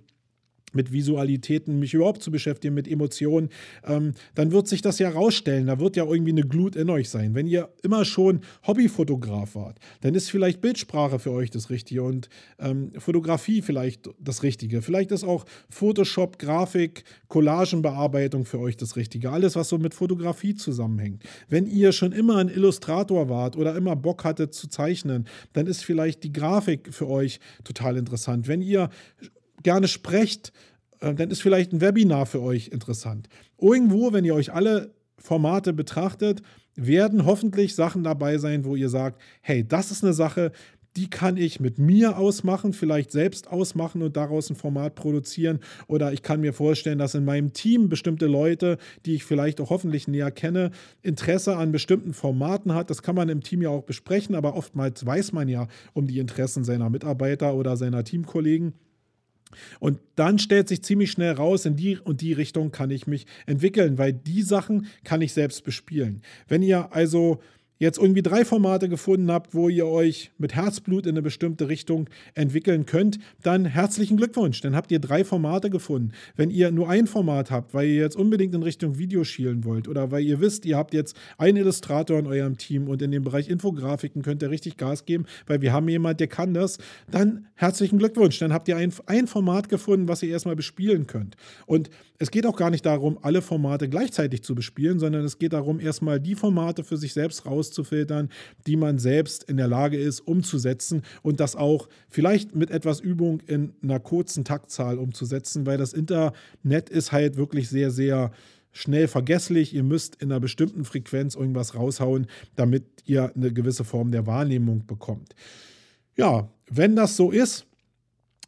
mit Visualitäten, mich überhaupt zu beschäftigen, mit Emotionen, ähm, dann wird sich das ja rausstellen. Da wird ja irgendwie eine Glut in euch sein. Wenn ihr immer schon Hobbyfotograf wart, dann ist vielleicht Bildsprache für euch das Richtige und ähm, Fotografie vielleicht das Richtige. Vielleicht ist auch Photoshop, Grafik, Collagenbearbeitung für euch das Richtige. Alles, was so mit Fotografie zusammenhängt. Wenn ihr schon immer ein Illustrator wart oder immer Bock hattet zu zeichnen, dann ist vielleicht die Grafik für euch total interessant. Wenn ihr gerne sprecht, äh, dann ist vielleicht ein Webinar für euch interessant. Irgendwo, wenn ihr euch alle Formate betrachtet, werden hoffentlich Sachen dabei sein, wo ihr sagt, hey, das ist eine Sache, die kann ich mit mir ausmachen, vielleicht selbst ausmachen und daraus ein Format produzieren. Oder ich kann mir vorstellen, dass in meinem Team bestimmte Leute, die ich vielleicht auch hoffentlich näher kenne, Interesse an bestimmten Formaten hat. Das kann man im Team ja auch besprechen, aber oftmals weiß man ja um die Interessen seiner Mitarbeiter oder seiner Teamkollegen. Und dann stellt sich ziemlich schnell raus, in die und die Richtung kann ich mich entwickeln, weil die Sachen kann ich selbst bespielen. Wenn ihr also jetzt irgendwie drei Formate gefunden habt, wo ihr euch mit Herzblut in eine bestimmte Richtung entwickeln könnt, dann herzlichen Glückwunsch. Dann habt ihr drei Formate gefunden. Wenn ihr nur ein Format habt, weil ihr jetzt unbedingt in Richtung Video schielen wollt oder weil ihr wisst, ihr habt jetzt einen Illustrator in eurem Team und in dem Bereich Infografiken könnt ihr richtig Gas geben, weil wir haben jemanden, der kann das, dann herzlichen Glückwunsch. Dann habt ihr ein, ein Format gefunden, was ihr erstmal bespielen könnt. Und es geht auch gar nicht darum, alle Formate gleichzeitig zu bespielen, sondern es geht darum, erstmal die Formate für sich selbst raus rauszufiltern, die man selbst in der Lage ist umzusetzen und das auch vielleicht mit etwas Übung in einer kurzen Taktzahl umzusetzen, weil das Internet ist halt wirklich sehr, sehr schnell vergesslich. Ihr müsst in einer bestimmten Frequenz irgendwas raushauen, damit ihr eine gewisse Form der Wahrnehmung bekommt. Ja, wenn das so ist,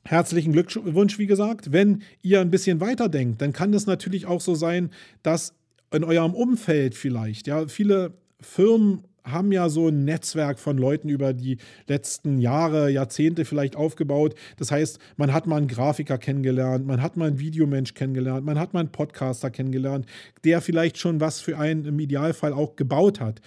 Herzlichen Glückwunsch, wie gesagt. Wenn ihr ein bisschen weiter denkt, dann kann es natürlich auch so sein, dass in eurem Umfeld vielleicht, ja, viele Firmen haben ja so ein Netzwerk von Leuten über die letzten Jahre, Jahrzehnte vielleicht aufgebaut. Das heißt, man hat mal einen Grafiker kennengelernt, man hat mal einen Videomensch kennengelernt, man hat mal einen Podcaster kennengelernt, der vielleicht schon was für einen im Idealfall auch gebaut hat.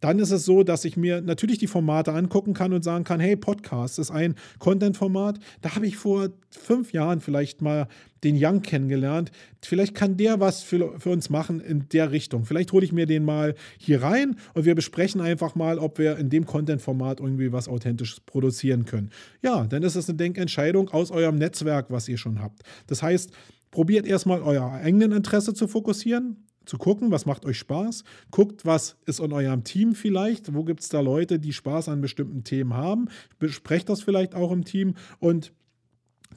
Dann ist es so, dass ich mir natürlich die Formate angucken kann und sagen kann, hey, Podcast ist ein Content-Format. Da habe ich vor fünf Jahren vielleicht mal den Young kennengelernt. Vielleicht kann der was für, für uns machen in der Richtung. Vielleicht hole ich mir den mal hier rein und wir besprechen einfach mal, ob wir in dem Content-Format irgendwie was Authentisches produzieren können. Ja, dann ist es eine Denkentscheidung aus eurem Netzwerk, was ihr schon habt. Das heißt, probiert erstmal euer eigenen Interesse zu fokussieren zu gucken, was macht euch Spaß. Guckt, was ist in eurem Team vielleicht. Wo gibt es da Leute, die Spaß an bestimmten Themen haben. Besprecht das vielleicht auch im Team und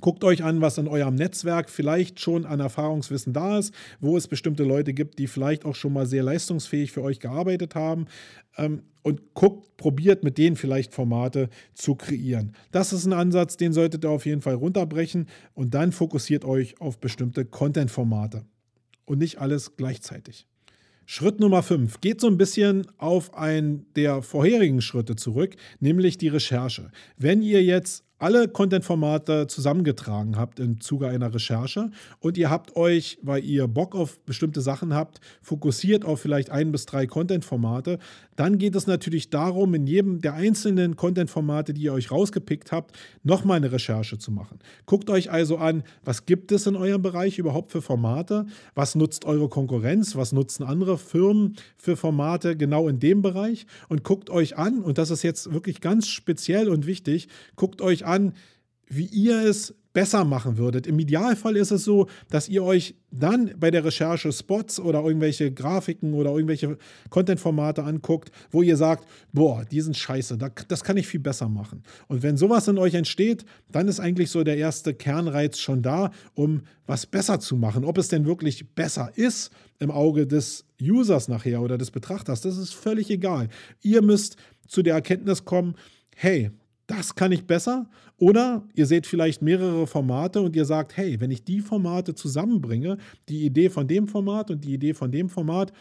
Guckt euch an, was in eurem Netzwerk vielleicht schon an Erfahrungswissen da ist, wo es bestimmte Leute gibt, die vielleicht auch schon mal sehr leistungsfähig für euch gearbeitet haben. Ähm, und guckt, probiert mit denen vielleicht Formate zu kreieren. Das ist ein Ansatz, den solltet ihr auf jeden Fall runterbrechen und dann fokussiert euch auf bestimmte Content-Formate und nicht alles gleichzeitig. Schritt Nummer 5 geht so ein bisschen auf einen der vorherigen Schritte zurück, nämlich die Recherche. Wenn ihr jetzt alle Content-Formate zusammengetragen habt im Zuge einer Recherche und ihr habt euch, weil ihr Bock auf bestimmte Sachen habt, fokussiert auf vielleicht ein bis drei Content-Formate, dann geht es natürlich darum, in jedem der einzelnen Content-Formate, die ihr euch rausgepickt habt, nochmal eine Recherche zu machen. Guckt euch also an, was gibt es in eurem Bereich überhaupt für Formate, was nutzt eure Konkurrenz, was nutzen andere Firmen für Formate genau in dem Bereich? Und guckt euch an, und das ist jetzt wirklich ganz speziell und wichtig, guckt euch an, wie ihr es besser machen würdet. Im Idealfall ist es so, dass ihr euch dann bei der Recherche Spots oder irgendwelche Grafiken oder irgendwelche Content-Formate anguckt, wo ihr sagt, boah, die sind scheiße, das kann ich viel besser machen. Und wenn sowas in euch entsteht, dann ist eigentlich so der erste Kernreiz schon da, um was besser zu machen. Ob es denn wirklich besser ist im Auge des Users nachher oder des Betrachters, das ist völlig egal. Ihr müsst zu der Erkenntnis kommen, hey, das kann ich besser. Oder ihr seht vielleicht mehrere Formate und ihr sagt, hey, wenn ich die Formate zusammenbringe, die Idee von dem Format und die Idee von dem Format,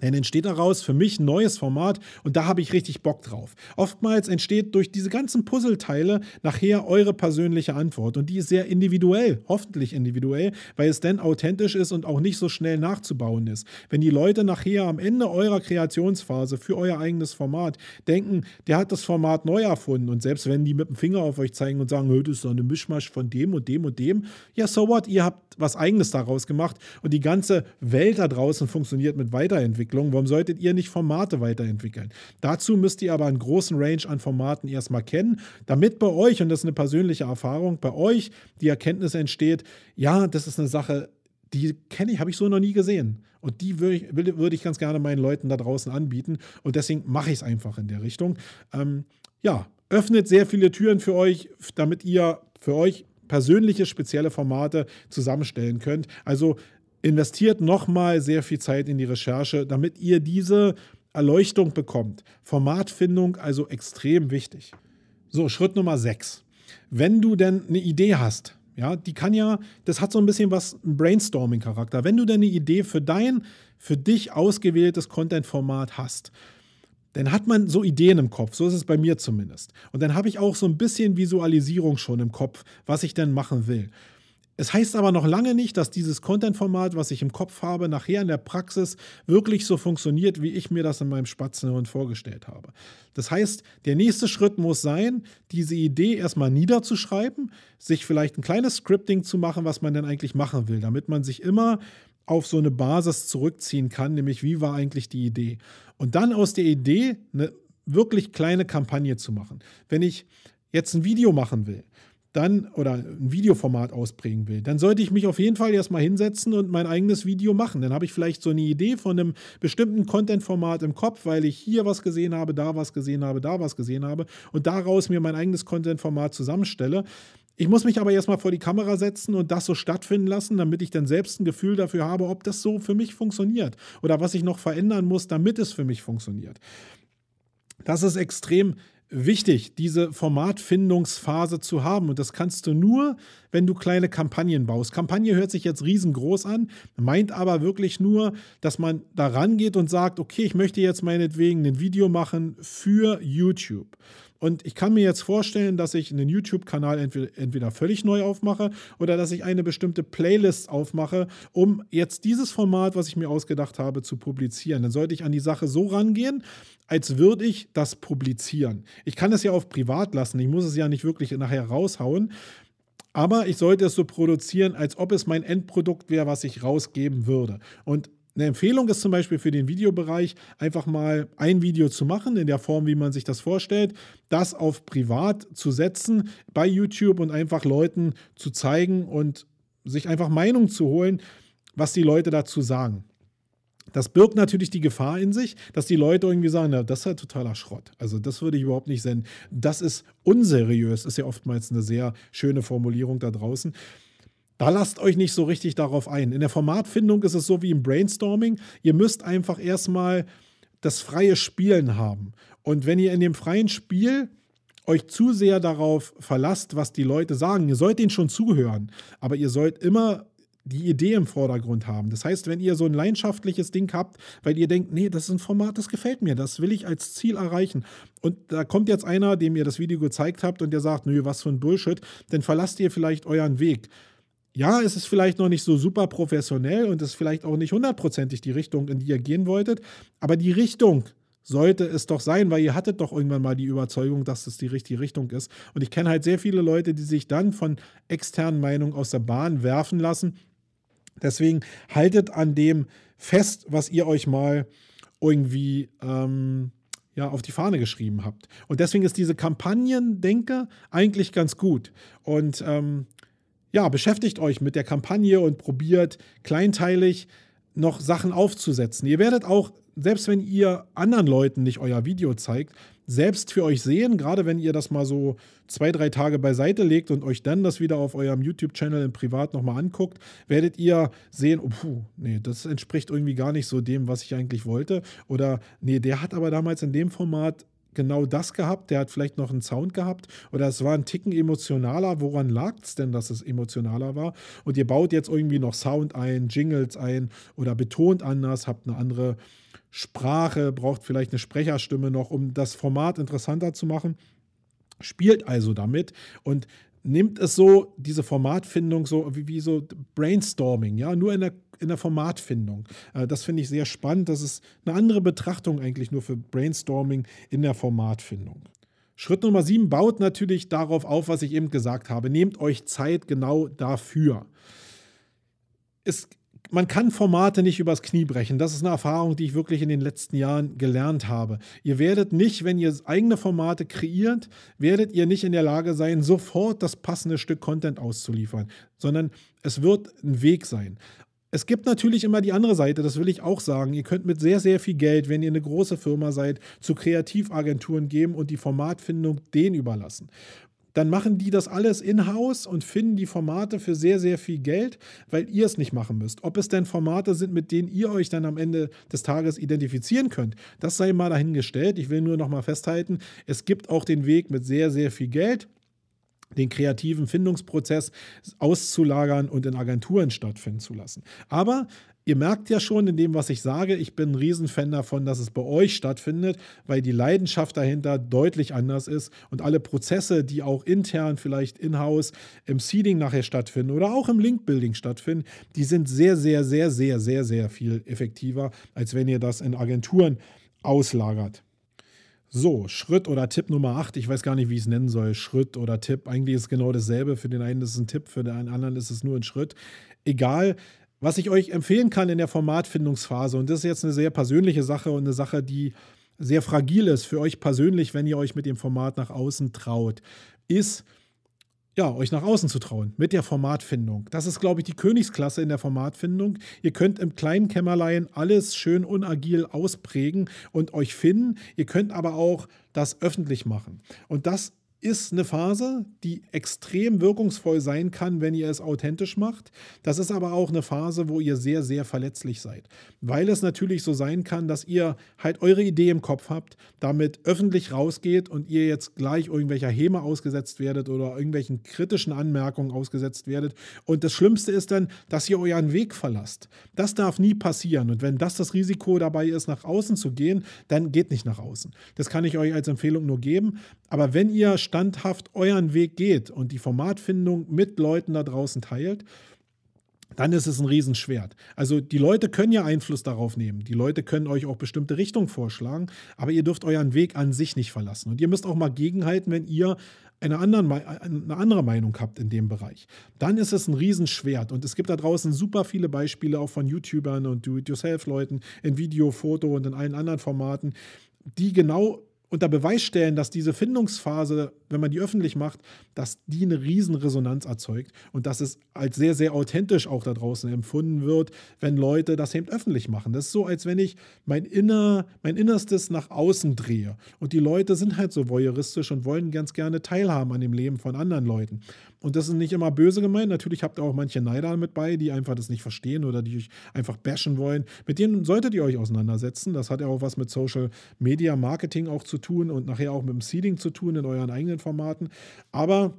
dann entsteht daraus für mich ein neues Format und da habe ich richtig Bock drauf. Oftmals entsteht durch diese ganzen Puzzleteile nachher eure persönliche Antwort und die ist sehr individuell, hoffentlich individuell, weil es dann authentisch ist und auch nicht so schnell nachzubauen ist. Wenn die Leute nachher am Ende eurer Kreationsphase für euer eigenes Format denken, der hat das Format neu erfunden und selbst wenn die mit dem Finger auf euch zeigen und sagen, das ist so eine Mischmasch von dem und dem und dem, ja, so what, ihr habt was eigenes daraus gemacht und die ganze Welt da draußen funktioniert mit Weiterentwicklung. Warum solltet ihr nicht Formate weiterentwickeln? Dazu müsst ihr aber einen großen Range an Formaten erstmal kennen, damit bei euch, und das ist eine persönliche Erfahrung, bei euch die Erkenntnis entsteht, ja, das ist eine Sache, die kenne ich, habe ich so noch nie gesehen. Und die würde ich, würde ich ganz gerne meinen Leuten da draußen anbieten. Und deswegen mache ich es einfach in der Richtung. Ähm, ja, öffnet sehr viele Türen für euch, damit ihr für euch persönliche, spezielle Formate zusammenstellen könnt. Also investiert nochmal sehr viel Zeit in die Recherche, damit ihr diese Erleuchtung bekommt. Formatfindung also extrem wichtig. So, Schritt Nummer 6. Wenn du denn eine Idee hast, ja, die kann ja, das hat so ein bisschen was, Brainstorming-Charakter. Wenn du denn eine Idee für dein, für dich ausgewähltes Content-Format hast, dann hat man so Ideen im Kopf. So ist es bei mir zumindest. Und dann habe ich auch so ein bisschen Visualisierung schon im Kopf, was ich denn machen will. Es heißt aber noch lange nicht, dass dieses Content-Format, was ich im Kopf habe, nachher in der Praxis wirklich so funktioniert, wie ich mir das in meinem Spatzenhirn vorgestellt habe. Das heißt, der nächste Schritt muss sein, diese Idee erstmal niederzuschreiben, sich vielleicht ein kleines Scripting zu machen, was man denn eigentlich machen will, damit man sich immer auf so eine Basis zurückziehen kann, nämlich wie war eigentlich die Idee. Und dann aus der Idee eine wirklich kleine Kampagne zu machen. Wenn ich jetzt ein Video machen will, dann oder ein Videoformat ausbringen will, dann sollte ich mich auf jeden Fall erstmal hinsetzen und mein eigenes Video machen. Dann habe ich vielleicht so eine Idee von einem bestimmten Content-Format im Kopf, weil ich hier was gesehen habe, da was gesehen habe, da was gesehen habe und daraus mir mein eigenes Content-Format zusammenstelle. Ich muss mich aber erstmal vor die Kamera setzen und das so stattfinden lassen, damit ich dann selbst ein Gefühl dafür habe, ob das so für mich funktioniert oder was ich noch verändern muss, damit es für mich funktioniert. Das ist extrem wichtig, diese Formatfindungsphase zu haben. Und das kannst du nur, wenn du kleine Kampagnen baust. Kampagne hört sich jetzt riesengroß an, meint aber wirklich nur, dass man da rangeht und sagt, okay, ich möchte jetzt meinetwegen ein Video machen für YouTube. Und ich kann mir jetzt vorstellen, dass ich einen YouTube-Kanal entweder, entweder völlig neu aufmache oder dass ich eine bestimmte Playlist aufmache, um jetzt dieses Format, was ich mir ausgedacht habe, zu publizieren. Dann sollte ich an die Sache so rangehen, als würde ich das publizieren. Ich kann es ja auf privat lassen, ich muss es ja nicht wirklich nachher raushauen. Aber ich sollte es so produzieren, als ob es mein Endprodukt wäre, was ich rausgeben würde. Und eine Empfehlung ist zum Beispiel für den Videobereich, einfach mal ein Video zu machen, in der Form, wie man sich das vorstellt, das auf privat zu setzen bei YouTube und einfach Leuten zu zeigen und sich einfach Meinung zu holen, was die Leute dazu sagen. Das birgt natürlich die Gefahr in sich, dass die Leute irgendwie sagen, na, das ist halt totaler Schrott. Also das würde ich überhaupt nicht senden. Das ist unseriös, ist ja oftmals eine sehr schöne Formulierung da draußen. Da lasst euch nicht so richtig darauf ein. In der Formatfindung ist es so wie im Brainstorming. Ihr müsst einfach erstmal das freie Spielen haben. Und wenn ihr in dem freien Spiel euch zu sehr darauf verlasst, was die Leute sagen, ihr sollt denen schon zuhören, aber ihr sollt immer die Idee im Vordergrund haben. Das heißt, wenn ihr so ein leidenschaftliches Ding habt, weil ihr denkt, nee, das ist ein Format, das gefällt mir, das will ich als Ziel erreichen. Und da kommt jetzt einer, dem ihr das Video gezeigt habt und der sagt, nö, was für ein Bullshit, dann verlasst ihr vielleicht euren Weg. Ja, es ist vielleicht noch nicht so super professionell und es ist vielleicht auch nicht hundertprozentig die Richtung, in die ihr gehen wolltet, aber die Richtung sollte es doch sein, weil ihr hattet doch irgendwann mal die Überzeugung, dass es die richtige Richtung ist. Und ich kenne halt sehr viele Leute, die sich dann von externen Meinungen aus der Bahn werfen lassen Deswegen haltet an dem fest, was ihr euch mal irgendwie ähm, ja, auf die Fahne geschrieben habt. Und deswegen ist diese Kampagnendenke eigentlich ganz gut. Und ähm, ja, beschäftigt euch mit der Kampagne und probiert kleinteilig noch Sachen aufzusetzen. Ihr werdet auch, selbst wenn ihr anderen Leuten nicht euer Video zeigt, selbst für euch sehen, gerade wenn ihr das mal so zwei, drei Tage beiseite legt und euch dann das wieder auf eurem YouTube-Channel im Privat nochmal anguckt, werdet ihr sehen, oh, puh, nee, das entspricht irgendwie gar nicht so dem, was ich eigentlich wollte. Oder nee, der hat aber damals in dem Format genau das gehabt, der hat vielleicht noch einen Sound gehabt oder es war ein Ticken emotionaler. Woran lag es denn, dass es emotionaler war? Und ihr baut jetzt irgendwie noch Sound ein, Jingles ein oder betont anders, habt eine andere Sprache, braucht vielleicht eine Sprecherstimme noch, um das Format interessanter zu machen. Spielt also damit und nimmt es so, diese Formatfindung, so wie, wie so Brainstorming, ja, nur in der, in der Formatfindung. Äh, das finde ich sehr spannend. Das ist eine andere Betrachtung eigentlich nur für Brainstorming in der Formatfindung. Schritt Nummer sieben baut natürlich darauf auf, was ich eben gesagt habe. Nehmt euch Zeit genau dafür. Es man kann Formate nicht übers Knie brechen. Das ist eine Erfahrung, die ich wirklich in den letzten Jahren gelernt habe. Ihr werdet nicht, wenn ihr eigene Formate kreiert, werdet ihr nicht in der Lage sein, sofort das passende Stück Content auszuliefern, sondern es wird ein Weg sein. Es gibt natürlich immer die andere Seite, das will ich auch sagen. Ihr könnt mit sehr, sehr viel Geld, wenn ihr eine große Firma seid, zu Kreativagenturen geben und die Formatfindung denen überlassen dann machen die das alles in-house und finden die Formate für sehr, sehr viel Geld, weil ihr es nicht machen müsst. Ob es denn Formate sind, mit denen ihr euch dann am Ende des Tages identifizieren könnt, das sei mal dahingestellt. Ich will nur noch mal festhalten, es gibt auch den Weg mit sehr, sehr viel Geld den kreativen Findungsprozess auszulagern und in Agenturen stattfinden zu lassen. Aber Ihr merkt ja schon in dem, was ich sage, ich bin ein Riesenfan davon, dass es bei euch stattfindet, weil die Leidenschaft dahinter deutlich anders ist und alle Prozesse, die auch intern, vielleicht in-house, im Seeding nachher stattfinden oder auch im Link-Building stattfinden, die sind sehr, sehr, sehr, sehr, sehr, sehr viel effektiver, als wenn ihr das in Agenturen auslagert. So, Schritt oder Tipp Nummer 8, ich weiß gar nicht, wie ich es nennen soll. Schritt oder Tipp, eigentlich ist es genau dasselbe. Für den einen ist es ein Tipp, für den anderen ist es nur ein Schritt. Egal, was ich euch empfehlen kann in der Formatfindungsphase, und das ist jetzt eine sehr persönliche Sache und eine Sache, die sehr fragil ist für euch persönlich, wenn ihr euch mit dem Format nach außen traut, ist, ja, euch nach außen zu trauen mit der Formatfindung. Das ist, glaube ich, die Königsklasse in der Formatfindung. Ihr könnt im kleinen Kämmerlein alles schön unagil ausprägen und euch finden. Ihr könnt aber auch das öffentlich machen. Und das ist eine Phase, die extrem wirkungsvoll sein kann, wenn ihr es authentisch macht. Das ist aber auch eine Phase, wo ihr sehr, sehr verletzlich seid. Weil es natürlich so sein kann, dass ihr halt eure Idee im Kopf habt, damit öffentlich rausgeht und ihr jetzt gleich irgendwelcher Häme ausgesetzt werdet oder irgendwelchen kritischen Anmerkungen ausgesetzt werdet. Und das Schlimmste ist dann, dass ihr euren Weg verlasst. Das darf nie passieren. Und wenn das das Risiko dabei ist, nach außen zu gehen, dann geht nicht nach außen. Das kann ich euch als Empfehlung nur geben. Aber wenn ihr standhaft euren Weg geht und die Formatfindung mit Leuten da draußen teilt, dann ist es ein Riesenschwert. Also die Leute können ja Einfluss darauf nehmen. Die Leute können euch auch bestimmte Richtungen vorschlagen, aber ihr dürft euren Weg an sich nicht verlassen. Und ihr müsst auch mal gegenhalten, wenn ihr eine, anderen, eine andere Meinung habt in dem Bereich. Dann ist es ein Riesenschwert. Und es gibt da draußen super viele Beispiele auch von YouTubern und Do-it-yourself-Leuten in Video, Foto und in allen anderen Formaten, die genau unter Beweis stellen, dass diese Findungsphase, wenn man die öffentlich macht, dass die eine riesen Resonanz erzeugt und dass es als sehr, sehr authentisch auch da draußen empfunden wird, wenn Leute das eben öffentlich machen. Das ist so, als wenn ich mein, Inner, mein Innerstes nach außen drehe. Und die Leute sind halt so voyeuristisch und wollen ganz gerne teilhaben an dem Leben von anderen Leuten. Und das ist nicht immer böse gemeint. Natürlich habt ihr auch manche Neider mit bei, die einfach das nicht verstehen oder die euch einfach bashen wollen. Mit denen solltet ihr euch auseinandersetzen. Das hat ja auch was mit Social Media Marketing auch zu tun und nachher auch mit dem Seeding zu tun in euren eigenen Formaten. Aber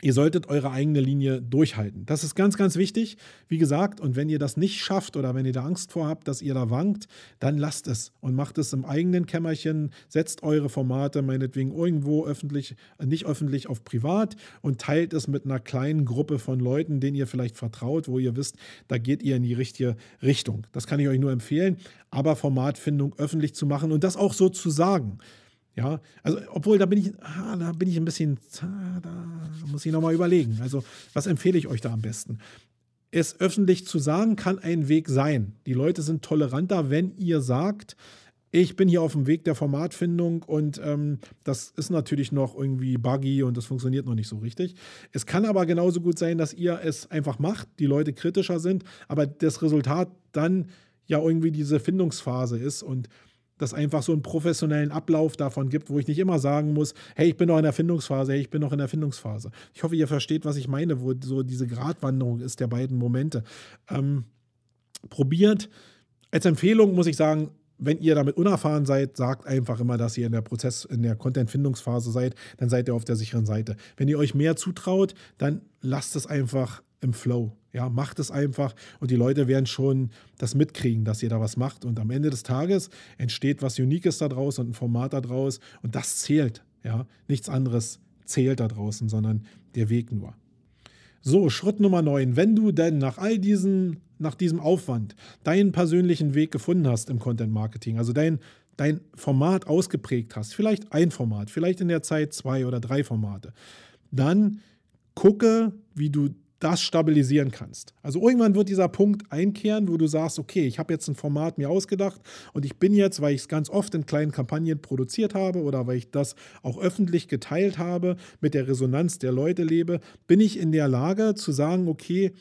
Ihr solltet eure eigene Linie durchhalten. Das ist ganz, ganz wichtig. Wie gesagt, und wenn ihr das nicht schafft oder wenn ihr da Angst vor habt, dass ihr da wankt, dann lasst es und macht es im eigenen Kämmerchen. Setzt eure Formate meinetwegen irgendwo öffentlich, nicht öffentlich auf privat und teilt es mit einer kleinen Gruppe von Leuten, denen ihr vielleicht vertraut, wo ihr wisst, da geht ihr in die richtige Richtung. Das kann ich euch nur empfehlen. Aber Formatfindung öffentlich zu machen und das auch so zu sagen. Ja, also obwohl da bin ich, ah, da bin ich ein bisschen, ah, da muss ich nochmal überlegen. Also was empfehle ich euch da am besten? Es öffentlich zu sagen kann ein Weg sein. Die Leute sind toleranter, wenn ihr sagt, ich bin hier auf dem Weg der Formatfindung und ähm, das ist natürlich noch irgendwie buggy und das funktioniert noch nicht so richtig. Es kann aber genauso gut sein, dass ihr es einfach macht, die Leute kritischer sind, aber das Resultat dann ja irgendwie diese Findungsphase ist und das einfach so einen professionellen Ablauf davon gibt, wo ich nicht immer sagen muss, hey, ich bin noch in der Findungsphase, hey, ich bin noch in der Findungsphase. Ich hoffe, ihr versteht, was ich meine, wo so diese Gratwanderung ist der beiden Momente. Ähm, probiert. Als Empfehlung muss ich sagen, wenn ihr damit unerfahren seid, sagt einfach immer, dass ihr in der Prozess, in der Content-Findungsphase seid, dann seid ihr auf der sicheren Seite. Wenn ihr euch mehr zutraut, dann lasst es einfach im Flow. Ja, macht es einfach und die Leute werden schon das mitkriegen, dass ihr da was macht. Und am Ende des Tages entsteht was Uniques da draus und ein Format da draus und das zählt. Ja, nichts anderes zählt da draußen, sondern der Weg nur. So, Schritt Nummer 9. Wenn du denn nach all diesen, nach diesem Aufwand deinen persönlichen Weg gefunden hast im Content Marketing, also dein, dein Format ausgeprägt hast, vielleicht ein Format, vielleicht in der Zeit zwei oder drei Formate, dann gucke, wie du das stabilisieren kannst. Also irgendwann wird dieser Punkt einkehren, wo du sagst, okay, ich habe jetzt ein Format mir ausgedacht und ich bin jetzt, weil ich es ganz oft in kleinen Kampagnen produziert habe oder weil ich das auch öffentlich geteilt habe, mit der Resonanz der Leute lebe, bin ich in der Lage zu sagen, okay,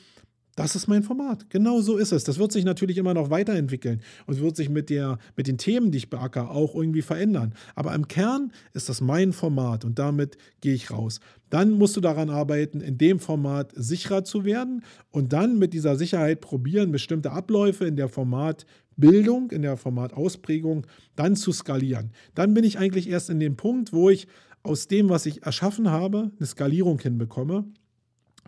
das ist mein Format. Genau so ist es. Das wird sich natürlich immer noch weiterentwickeln und wird sich mit, der, mit den Themen, die ich beackere, auch irgendwie verändern. Aber im Kern ist das mein Format und damit gehe ich raus. Dann musst du daran arbeiten, in dem Format sicherer zu werden und dann mit dieser Sicherheit probieren, bestimmte Abläufe in der Formatbildung, in der Formatausprägung dann zu skalieren. Dann bin ich eigentlich erst in dem Punkt, wo ich aus dem, was ich erschaffen habe, eine Skalierung hinbekomme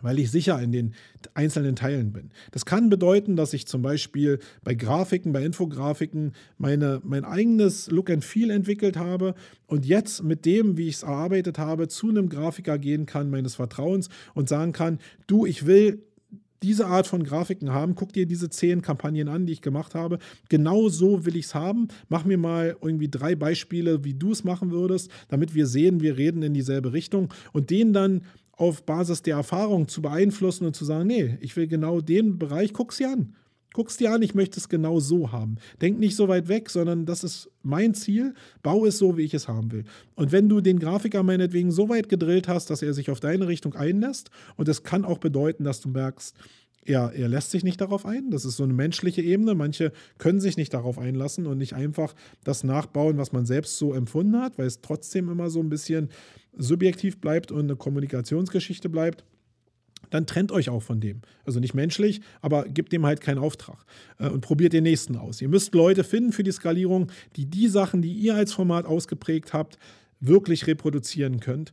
weil ich sicher in den einzelnen Teilen bin. Das kann bedeuten, dass ich zum Beispiel bei Grafiken, bei Infografiken meine, mein eigenes Look and Feel entwickelt habe und jetzt mit dem, wie ich es erarbeitet habe, zu einem Grafiker gehen kann, meines Vertrauens und sagen kann, du, ich will diese Art von Grafiken haben. Guck dir diese zehn Kampagnen an, die ich gemacht habe. Genau so will ich es haben. Mach mir mal irgendwie drei Beispiele, wie du es machen würdest, damit wir sehen, wir reden in dieselbe Richtung und den dann auf Basis der Erfahrung zu beeinflussen und zu sagen, nee, ich will genau den Bereich, guck's dir an. Guck's dir an, ich möchte es genau so haben. Denk nicht so weit weg, sondern das ist mein Ziel. Bau es so, wie ich es haben will. Und wenn du den Grafiker meinetwegen so weit gedrillt hast, dass er sich auf deine Richtung einlässt, und das kann auch bedeuten, dass du merkst, er, er lässt sich nicht darauf ein. Das ist so eine menschliche Ebene. Manche können sich nicht darauf einlassen und nicht einfach das nachbauen, was man selbst so empfunden hat, weil es trotzdem immer so ein bisschen subjektiv bleibt und eine Kommunikationsgeschichte bleibt dann trennt euch auch von dem. Also nicht menschlich, aber gebt dem halt keinen Auftrag äh, und probiert den nächsten aus. Ihr müsst Leute finden für die Skalierung, die die Sachen, die ihr als Format ausgeprägt habt, wirklich reproduzieren könnt.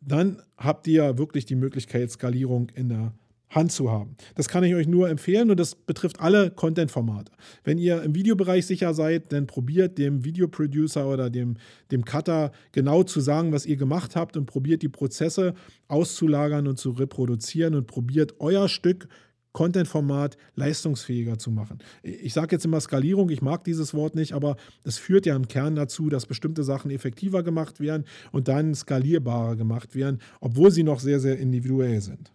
Dann habt ihr wirklich die Möglichkeit, Skalierung in der Hand zu haben. Das kann ich euch nur empfehlen und das betrifft alle Content-Formate. Wenn ihr im Videobereich sicher seid, dann probiert dem Videoproducer oder dem, dem Cutter genau zu sagen, was ihr gemacht habt und probiert die Prozesse auszulagern und zu reproduzieren und probiert euer Stück Content-Format leistungsfähiger zu machen. Ich sage jetzt immer Skalierung, ich mag dieses Wort nicht, aber es führt ja im Kern dazu, dass bestimmte Sachen effektiver gemacht werden und dann skalierbarer gemacht werden, obwohl sie noch sehr, sehr individuell sind.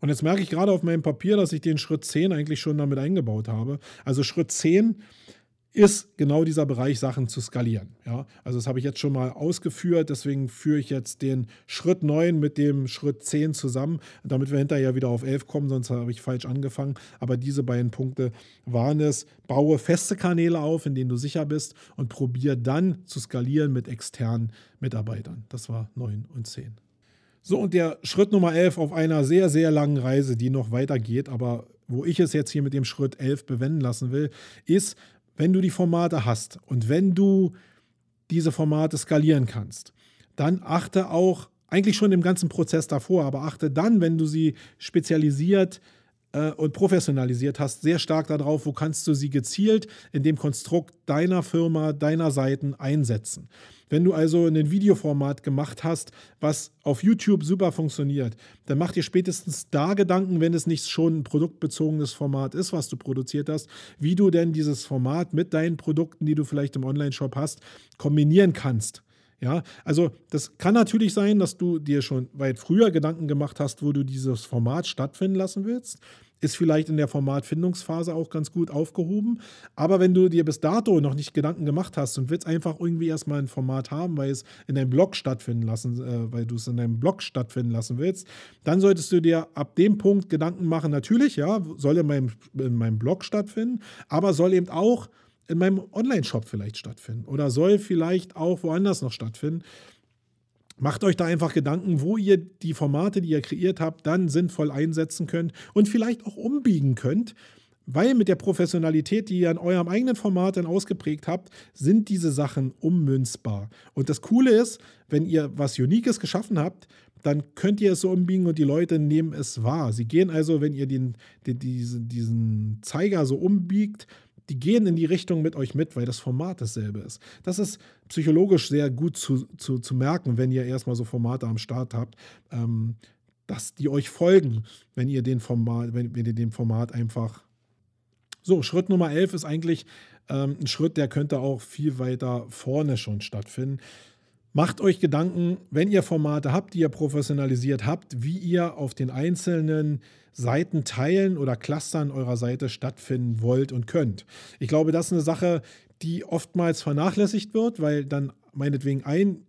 Und jetzt merke ich gerade auf meinem Papier, dass ich den Schritt 10 eigentlich schon damit eingebaut habe. Also Schritt 10 ist genau dieser Bereich, Sachen zu skalieren. Ja? Also das habe ich jetzt schon mal ausgeführt, deswegen führe ich jetzt den Schritt 9 mit dem Schritt 10 zusammen, damit wir hinterher wieder auf 11 kommen, sonst habe ich falsch angefangen. Aber diese beiden Punkte waren es. Baue feste Kanäle auf, in denen du sicher bist und probiere dann zu skalieren mit externen Mitarbeitern. Das war 9 und 10. So, und der Schritt Nummer 11 auf einer sehr, sehr langen Reise, die noch weitergeht, aber wo ich es jetzt hier mit dem Schritt 11 bewenden lassen will, ist, wenn du die Formate hast und wenn du diese Formate skalieren kannst, dann achte auch, eigentlich schon im ganzen Prozess davor, aber achte dann, wenn du sie spezialisiert äh, und professionalisiert hast, sehr stark darauf, wo kannst du sie gezielt in dem Konstrukt deiner Firma, deiner Seiten einsetzen. Wenn du also ein Videoformat gemacht hast, was auf YouTube super funktioniert, dann mach dir spätestens da Gedanken, wenn es nicht schon ein produktbezogenes Format ist, was du produziert hast, wie du denn dieses Format mit deinen Produkten, die du vielleicht im Online-Shop hast, kombinieren kannst. Ja, also das kann natürlich sein, dass du dir schon weit früher Gedanken gemacht hast, wo du dieses Format stattfinden lassen willst. Ist vielleicht in der Formatfindungsphase auch ganz gut aufgehoben. Aber wenn du dir bis dato noch nicht Gedanken gemacht hast und willst einfach irgendwie erstmal ein Format haben, weil es in deinem Blog stattfinden lassen, äh, weil du es in deinem Blog stattfinden lassen willst, dann solltest du dir ab dem Punkt Gedanken machen, natürlich, ja, soll in meinem, in meinem Blog stattfinden, aber soll eben auch in meinem Online-Shop vielleicht stattfinden oder soll vielleicht auch woanders noch stattfinden. Macht euch da einfach Gedanken, wo ihr die Formate, die ihr kreiert habt, dann sinnvoll einsetzen könnt und vielleicht auch umbiegen könnt, weil mit der Professionalität, die ihr an eurem eigenen Format dann ausgeprägt habt, sind diese Sachen ummünzbar. Und das Coole ist, wenn ihr was Uniques geschaffen habt, dann könnt ihr es so umbiegen und die Leute nehmen es wahr. Sie gehen also, wenn ihr den, den diesen, diesen Zeiger so umbiegt, die gehen in die Richtung mit euch mit, weil das Format dasselbe ist. Das ist psychologisch sehr gut zu, zu, zu merken, wenn ihr erstmal so Formate am Start habt, ähm, dass die euch folgen, wenn ihr, den Format, wenn, wenn ihr dem Format einfach. So, Schritt Nummer 11 ist eigentlich ähm, ein Schritt, der könnte auch viel weiter vorne schon stattfinden. Macht euch Gedanken, wenn ihr Formate habt, die ihr professionalisiert habt, wie ihr auf den einzelnen Seitenteilen oder Clustern eurer Seite stattfinden wollt und könnt. Ich glaube, das ist eine Sache, die oftmals vernachlässigt wird, weil dann meinetwegen ein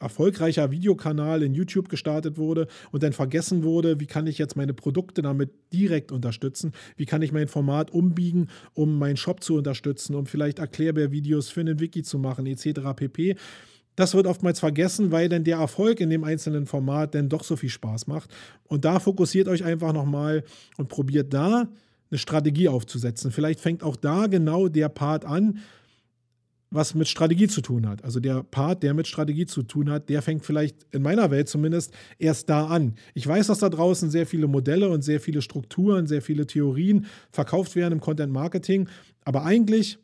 erfolgreicher Videokanal in YouTube gestartet wurde und dann vergessen wurde, wie kann ich jetzt meine Produkte damit direkt unterstützen, wie kann ich mein Format umbiegen, um meinen Shop zu unterstützen, um vielleicht Erklärbär-Videos für einen Wiki zu machen, etc. pp. Das wird oftmals vergessen, weil dann der Erfolg in dem einzelnen Format dann doch so viel Spaß macht. Und da fokussiert euch einfach nochmal und probiert da eine Strategie aufzusetzen. Vielleicht fängt auch da genau der Part an, was mit Strategie zu tun hat. Also der Part, der mit Strategie zu tun hat, der fängt vielleicht in meiner Welt zumindest erst da an. Ich weiß, dass da draußen sehr viele Modelle und sehr viele Strukturen, sehr viele Theorien verkauft werden im Content Marketing, aber eigentlich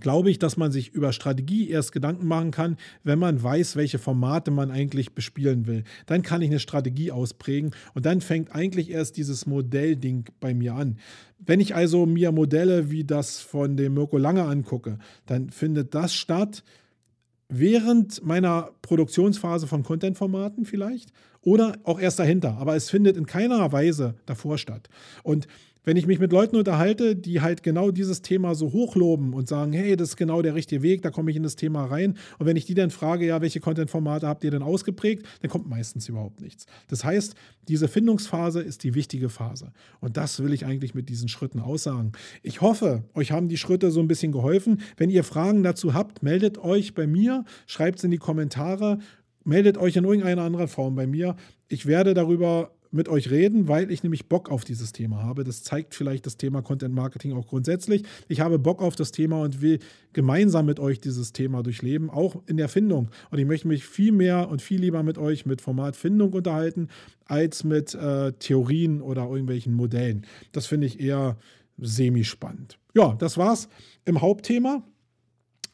glaube ich, dass man sich über Strategie erst Gedanken machen kann, wenn man weiß, welche Formate man eigentlich bespielen will. Dann kann ich eine Strategie ausprägen und dann fängt eigentlich erst dieses Modellding bei mir an. Wenn ich also mir Modelle wie das von dem Mirko Lange angucke, dann findet das statt, während meiner Produktionsphase von Content-Formaten vielleicht oder auch erst dahinter. Aber es findet in keiner Weise davor statt. Und wenn ich mich mit Leuten unterhalte, die halt genau dieses Thema so hochloben und sagen, hey, das ist genau der richtige Weg, da komme ich in das Thema rein. Und wenn ich die dann frage, ja, welche Content-Formate habt ihr denn ausgeprägt, dann kommt meistens überhaupt nichts. Das heißt, diese Findungsphase ist die wichtige Phase. Und das will ich eigentlich mit diesen Schritten aussagen. Ich hoffe, euch haben die Schritte so ein bisschen geholfen. Wenn ihr Fragen dazu habt, meldet euch bei mir, schreibt es in die Kommentare, meldet euch in irgendeiner anderen Form bei mir. Ich werde darüber mit euch reden, weil ich nämlich Bock auf dieses Thema habe. Das zeigt vielleicht das Thema Content Marketing auch grundsätzlich. Ich habe Bock auf das Thema und will gemeinsam mit euch dieses Thema durchleben, auch in der Findung. Und ich möchte mich viel mehr und viel lieber mit euch mit Formatfindung unterhalten, als mit äh, Theorien oder irgendwelchen Modellen. Das finde ich eher semi-spannend. Ja, das war's im Hauptthema.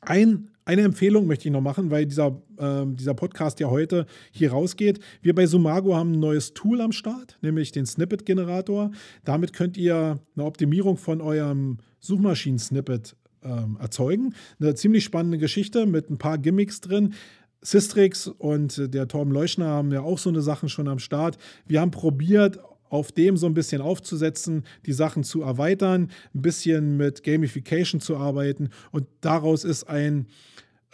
Ein eine Empfehlung möchte ich noch machen, weil dieser, äh, dieser Podcast ja heute hier rausgeht. Wir bei Sumago haben ein neues Tool am Start, nämlich den Snippet-Generator. Damit könnt ihr eine Optimierung von eurem Suchmaschinen-Snippet ähm, erzeugen. Eine ziemlich spannende Geschichte mit ein paar Gimmicks drin. Sistrix und der Torben Leuschner haben ja auch so eine Sachen schon am Start. Wir haben probiert, auf dem so ein bisschen aufzusetzen, die Sachen zu erweitern, ein bisschen mit Gamification zu arbeiten und daraus ist ein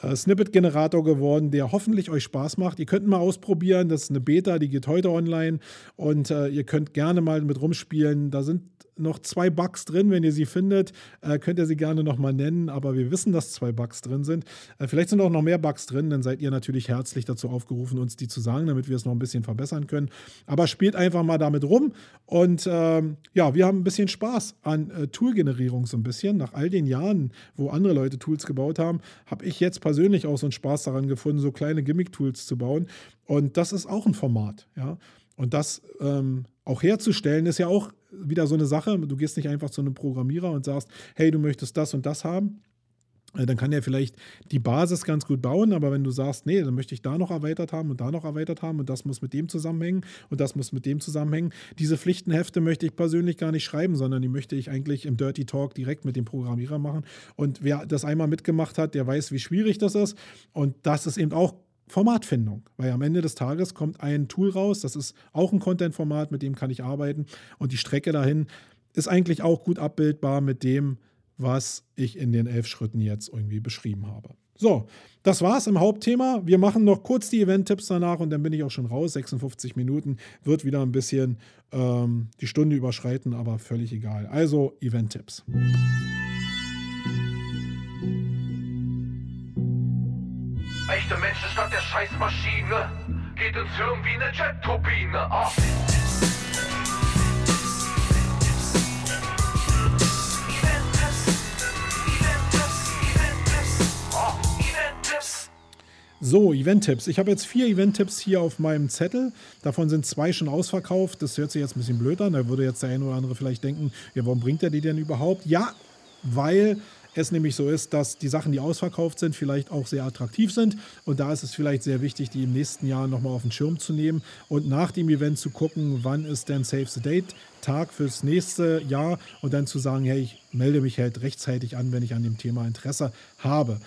äh, Snippet-Generator geworden, der hoffentlich euch Spaß macht. Ihr könnt mal ausprobieren, das ist eine Beta, die geht heute online und äh, ihr könnt gerne mal mit rumspielen. Da sind noch zwei Bugs drin. Wenn ihr sie findet, äh, könnt ihr sie gerne nochmal nennen. Aber wir wissen, dass zwei Bugs drin sind. Äh, vielleicht sind auch noch mehr Bugs drin. Dann seid ihr natürlich herzlich dazu aufgerufen, uns die zu sagen, damit wir es noch ein bisschen verbessern können. Aber spielt einfach mal damit rum. Und ähm, ja, wir haben ein bisschen Spaß an äh, Tool-Generierung so ein bisschen. Nach all den Jahren, wo andere Leute Tools gebaut haben, habe ich jetzt persönlich auch so einen Spaß daran gefunden, so kleine Gimmick-Tools zu bauen. Und das ist auch ein Format. Ja. Und das ähm, auch herzustellen, ist ja auch wieder so eine Sache. Du gehst nicht einfach zu einem Programmierer und sagst, hey, du möchtest das und das haben. Äh, dann kann er vielleicht die Basis ganz gut bauen, aber wenn du sagst, nee, dann möchte ich da noch erweitert haben und da noch erweitert haben und das muss mit dem zusammenhängen und das muss mit dem zusammenhängen. Diese Pflichtenhefte möchte ich persönlich gar nicht schreiben, sondern die möchte ich eigentlich im Dirty Talk direkt mit dem Programmierer machen. Und wer das einmal mitgemacht hat, der weiß, wie schwierig das ist. Und das ist eben auch Formatfindung, weil am Ende des Tages kommt ein Tool raus, das ist auch ein Content-Format, mit dem kann ich arbeiten und die Strecke dahin ist eigentlich auch gut abbildbar mit dem, was ich in den elf Schritten jetzt irgendwie beschrieben habe. So, das war's im Hauptthema. Wir machen noch kurz die Event-Tipps danach und dann bin ich auch schon raus. 56 Minuten wird wieder ein bisschen ähm, die Stunde überschreiten, aber völlig egal. Also Event-Tipps. Statt der Scheißmaschine. Geht ins Hirn wie eine Jet-Turbine. Event-Tipps. So, Event-Tipps. Ich habe jetzt vier Event-Tipps hier auf meinem Zettel. Davon sind zwei schon ausverkauft. Das hört sich jetzt ein bisschen blöd an. Da würde jetzt der eine oder andere vielleicht denken, ja, warum bringt er die denn überhaupt? Ja, weil es nämlich so ist, dass die Sachen, die ausverkauft sind, vielleicht auch sehr attraktiv sind. Und da ist es vielleicht sehr wichtig, die im nächsten Jahr nochmal auf den Schirm zu nehmen und nach dem Event zu gucken, wann ist denn Save the Date Tag fürs nächste Jahr und dann zu sagen, hey, ich melde mich halt rechtzeitig an, wenn ich an dem Thema Interesse habe.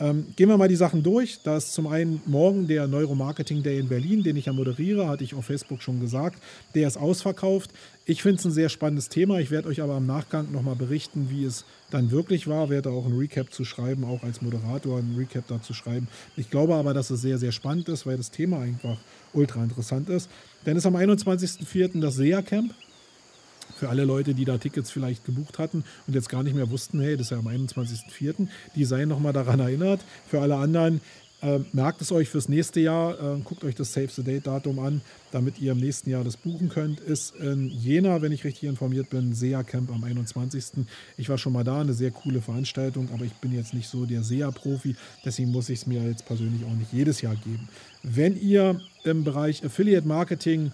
Ähm, gehen wir mal die Sachen durch. Da ist zum einen morgen der Neuromarketing Day in Berlin, den ich ja moderiere, hatte ich auf Facebook schon gesagt. Der ist ausverkauft. Ich finde es ein sehr spannendes Thema. Ich werde euch aber im Nachgang nochmal berichten, wie es dann wirklich war. Werde auch ein Recap zu schreiben, auch als Moderator ein Recap dazu schreiben. Ich glaube aber, dass es sehr, sehr spannend ist, weil das Thema einfach ultra interessant ist. Dann ist am 21.04. das SEA Camp für alle Leute, die da Tickets vielleicht gebucht hatten und jetzt gar nicht mehr wussten, hey, das ist ja am 21.04., die seien nochmal daran erinnert. Für alle anderen, äh, merkt es euch fürs nächste Jahr, äh, guckt euch das Save the Date Datum an, damit ihr im nächsten Jahr das buchen könnt. Ist in Jena, wenn ich richtig informiert bin, SEA Camp am 21. Ich war schon mal da, eine sehr coole Veranstaltung, aber ich bin jetzt nicht so der SEA-Profi, deswegen muss ich es mir jetzt persönlich auch nicht jedes Jahr geben. Wenn ihr im Bereich Affiliate Marketing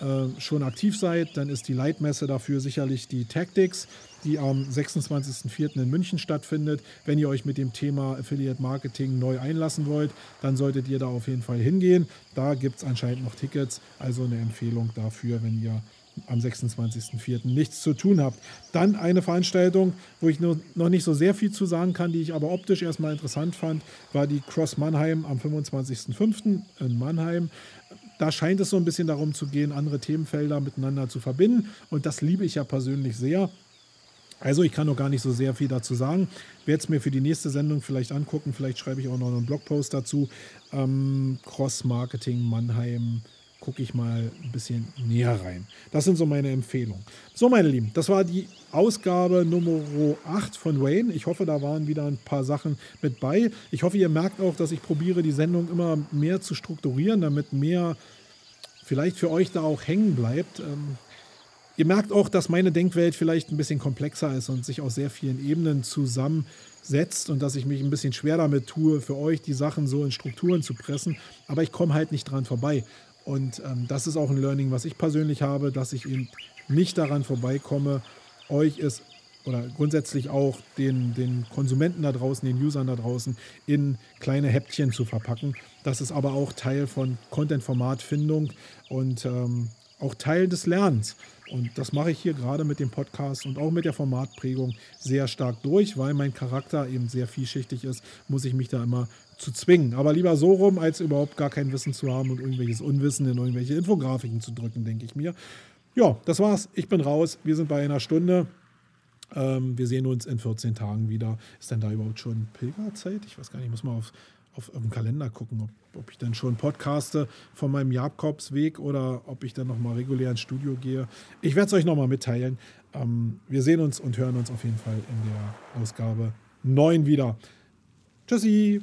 äh, schon aktiv seid, dann ist die Leitmesse dafür sicherlich die Tactics, die am 26.04. in München stattfindet. Wenn ihr euch mit dem Thema Affiliate Marketing neu einlassen wollt, dann solltet ihr da auf jeden Fall hingehen. Da gibt es anscheinend noch Tickets, also eine Empfehlung dafür, wenn ihr am 26.04. nichts zu tun habt. Dann eine Veranstaltung, wo ich nur, noch nicht so sehr viel zu sagen kann, die ich aber optisch erstmal interessant fand, war die Cross Mannheim am 25.05. in Mannheim. Da scheint es so ein bisschen darum zu gehen, andere Themenfelder miteinander zu verbinden. Und das liebe ich ja persönlich sehr. Also ich kann noch gar nicht so sehr viel dazu sagen. Werde es mir für die nächste Sendung vielleicht angucken. Vielleicht schreibe ich auch noch einen Blogpost dazu. Ähm, Cross-Marketing Mannheim gucke ich mal ein bisschen näher rein. Das sind so meine Empfehlungen. So, meine Lieben, das war die Ausgabe Nummer 8 von Wayne. Ich hoffe, da waren wieder ein paar Sachen mit bei. Ich hoffe, ihr merkt auch, dass ich probiere, die Sendung immer mehr zu strukturieren, damit mehr vielleicht für euch da auch hängen bleibt. Ähm, ihr merkt auch, dass meine Denkwelt vielleicht ein bisschen komplexer ist und sich aus sehr vielen Ebenen zusammensetzt und dass ich mich ein bisschen schwer damit tue, für euch die Sachen so in Strukturen zu pressen. Aber ich komme halt nicht dran vorbei. Und ähm, das ist auch ein Learning, was ich persönlich habe, dass ich eben nicht daran vorbeikomme, euch es oder grundsätzlich auch den, den Konsumenten da draußen, den Usern da draußen in kleine Häppchen zu verpacken. Das ist aber auch Teil von Content-Formatfindung und ähm, auch Teil des Lernens. Und das mache ich hier gerade mit dem Podcast und auch mit der Formatprägung sehr stark durch, weil mein Charakter eben sehr vielschichtig ist, muss ich mich da immer zu zwingen. Aber lieber so rum, als überhaupt gar kein Wissen zu haben und irgendwelches Unwissen in irgendwelche Infografiken zu drücken, denke ich mir. Ja, das war's. Ich bin raus. Wir sind bei einer Stunde. Ähm, wir sehen uns in 14 Tagen wieder. Ist denn da überhaupt schon Pilgerzeit? Ich weiß gar nicht, ich muss mal auf, auf, auf Kalender gucken, ob, ob ich dann schon podcaste von meinem Jakobsweg oder ob ich dann nochmal regulär ins Studio gehe. Ich werde es euch nochmal mitteilen. Ähm, wir sehen uns und hören uns auf jeden Fall in der Ausgabe 9 wieder. Tschüssi!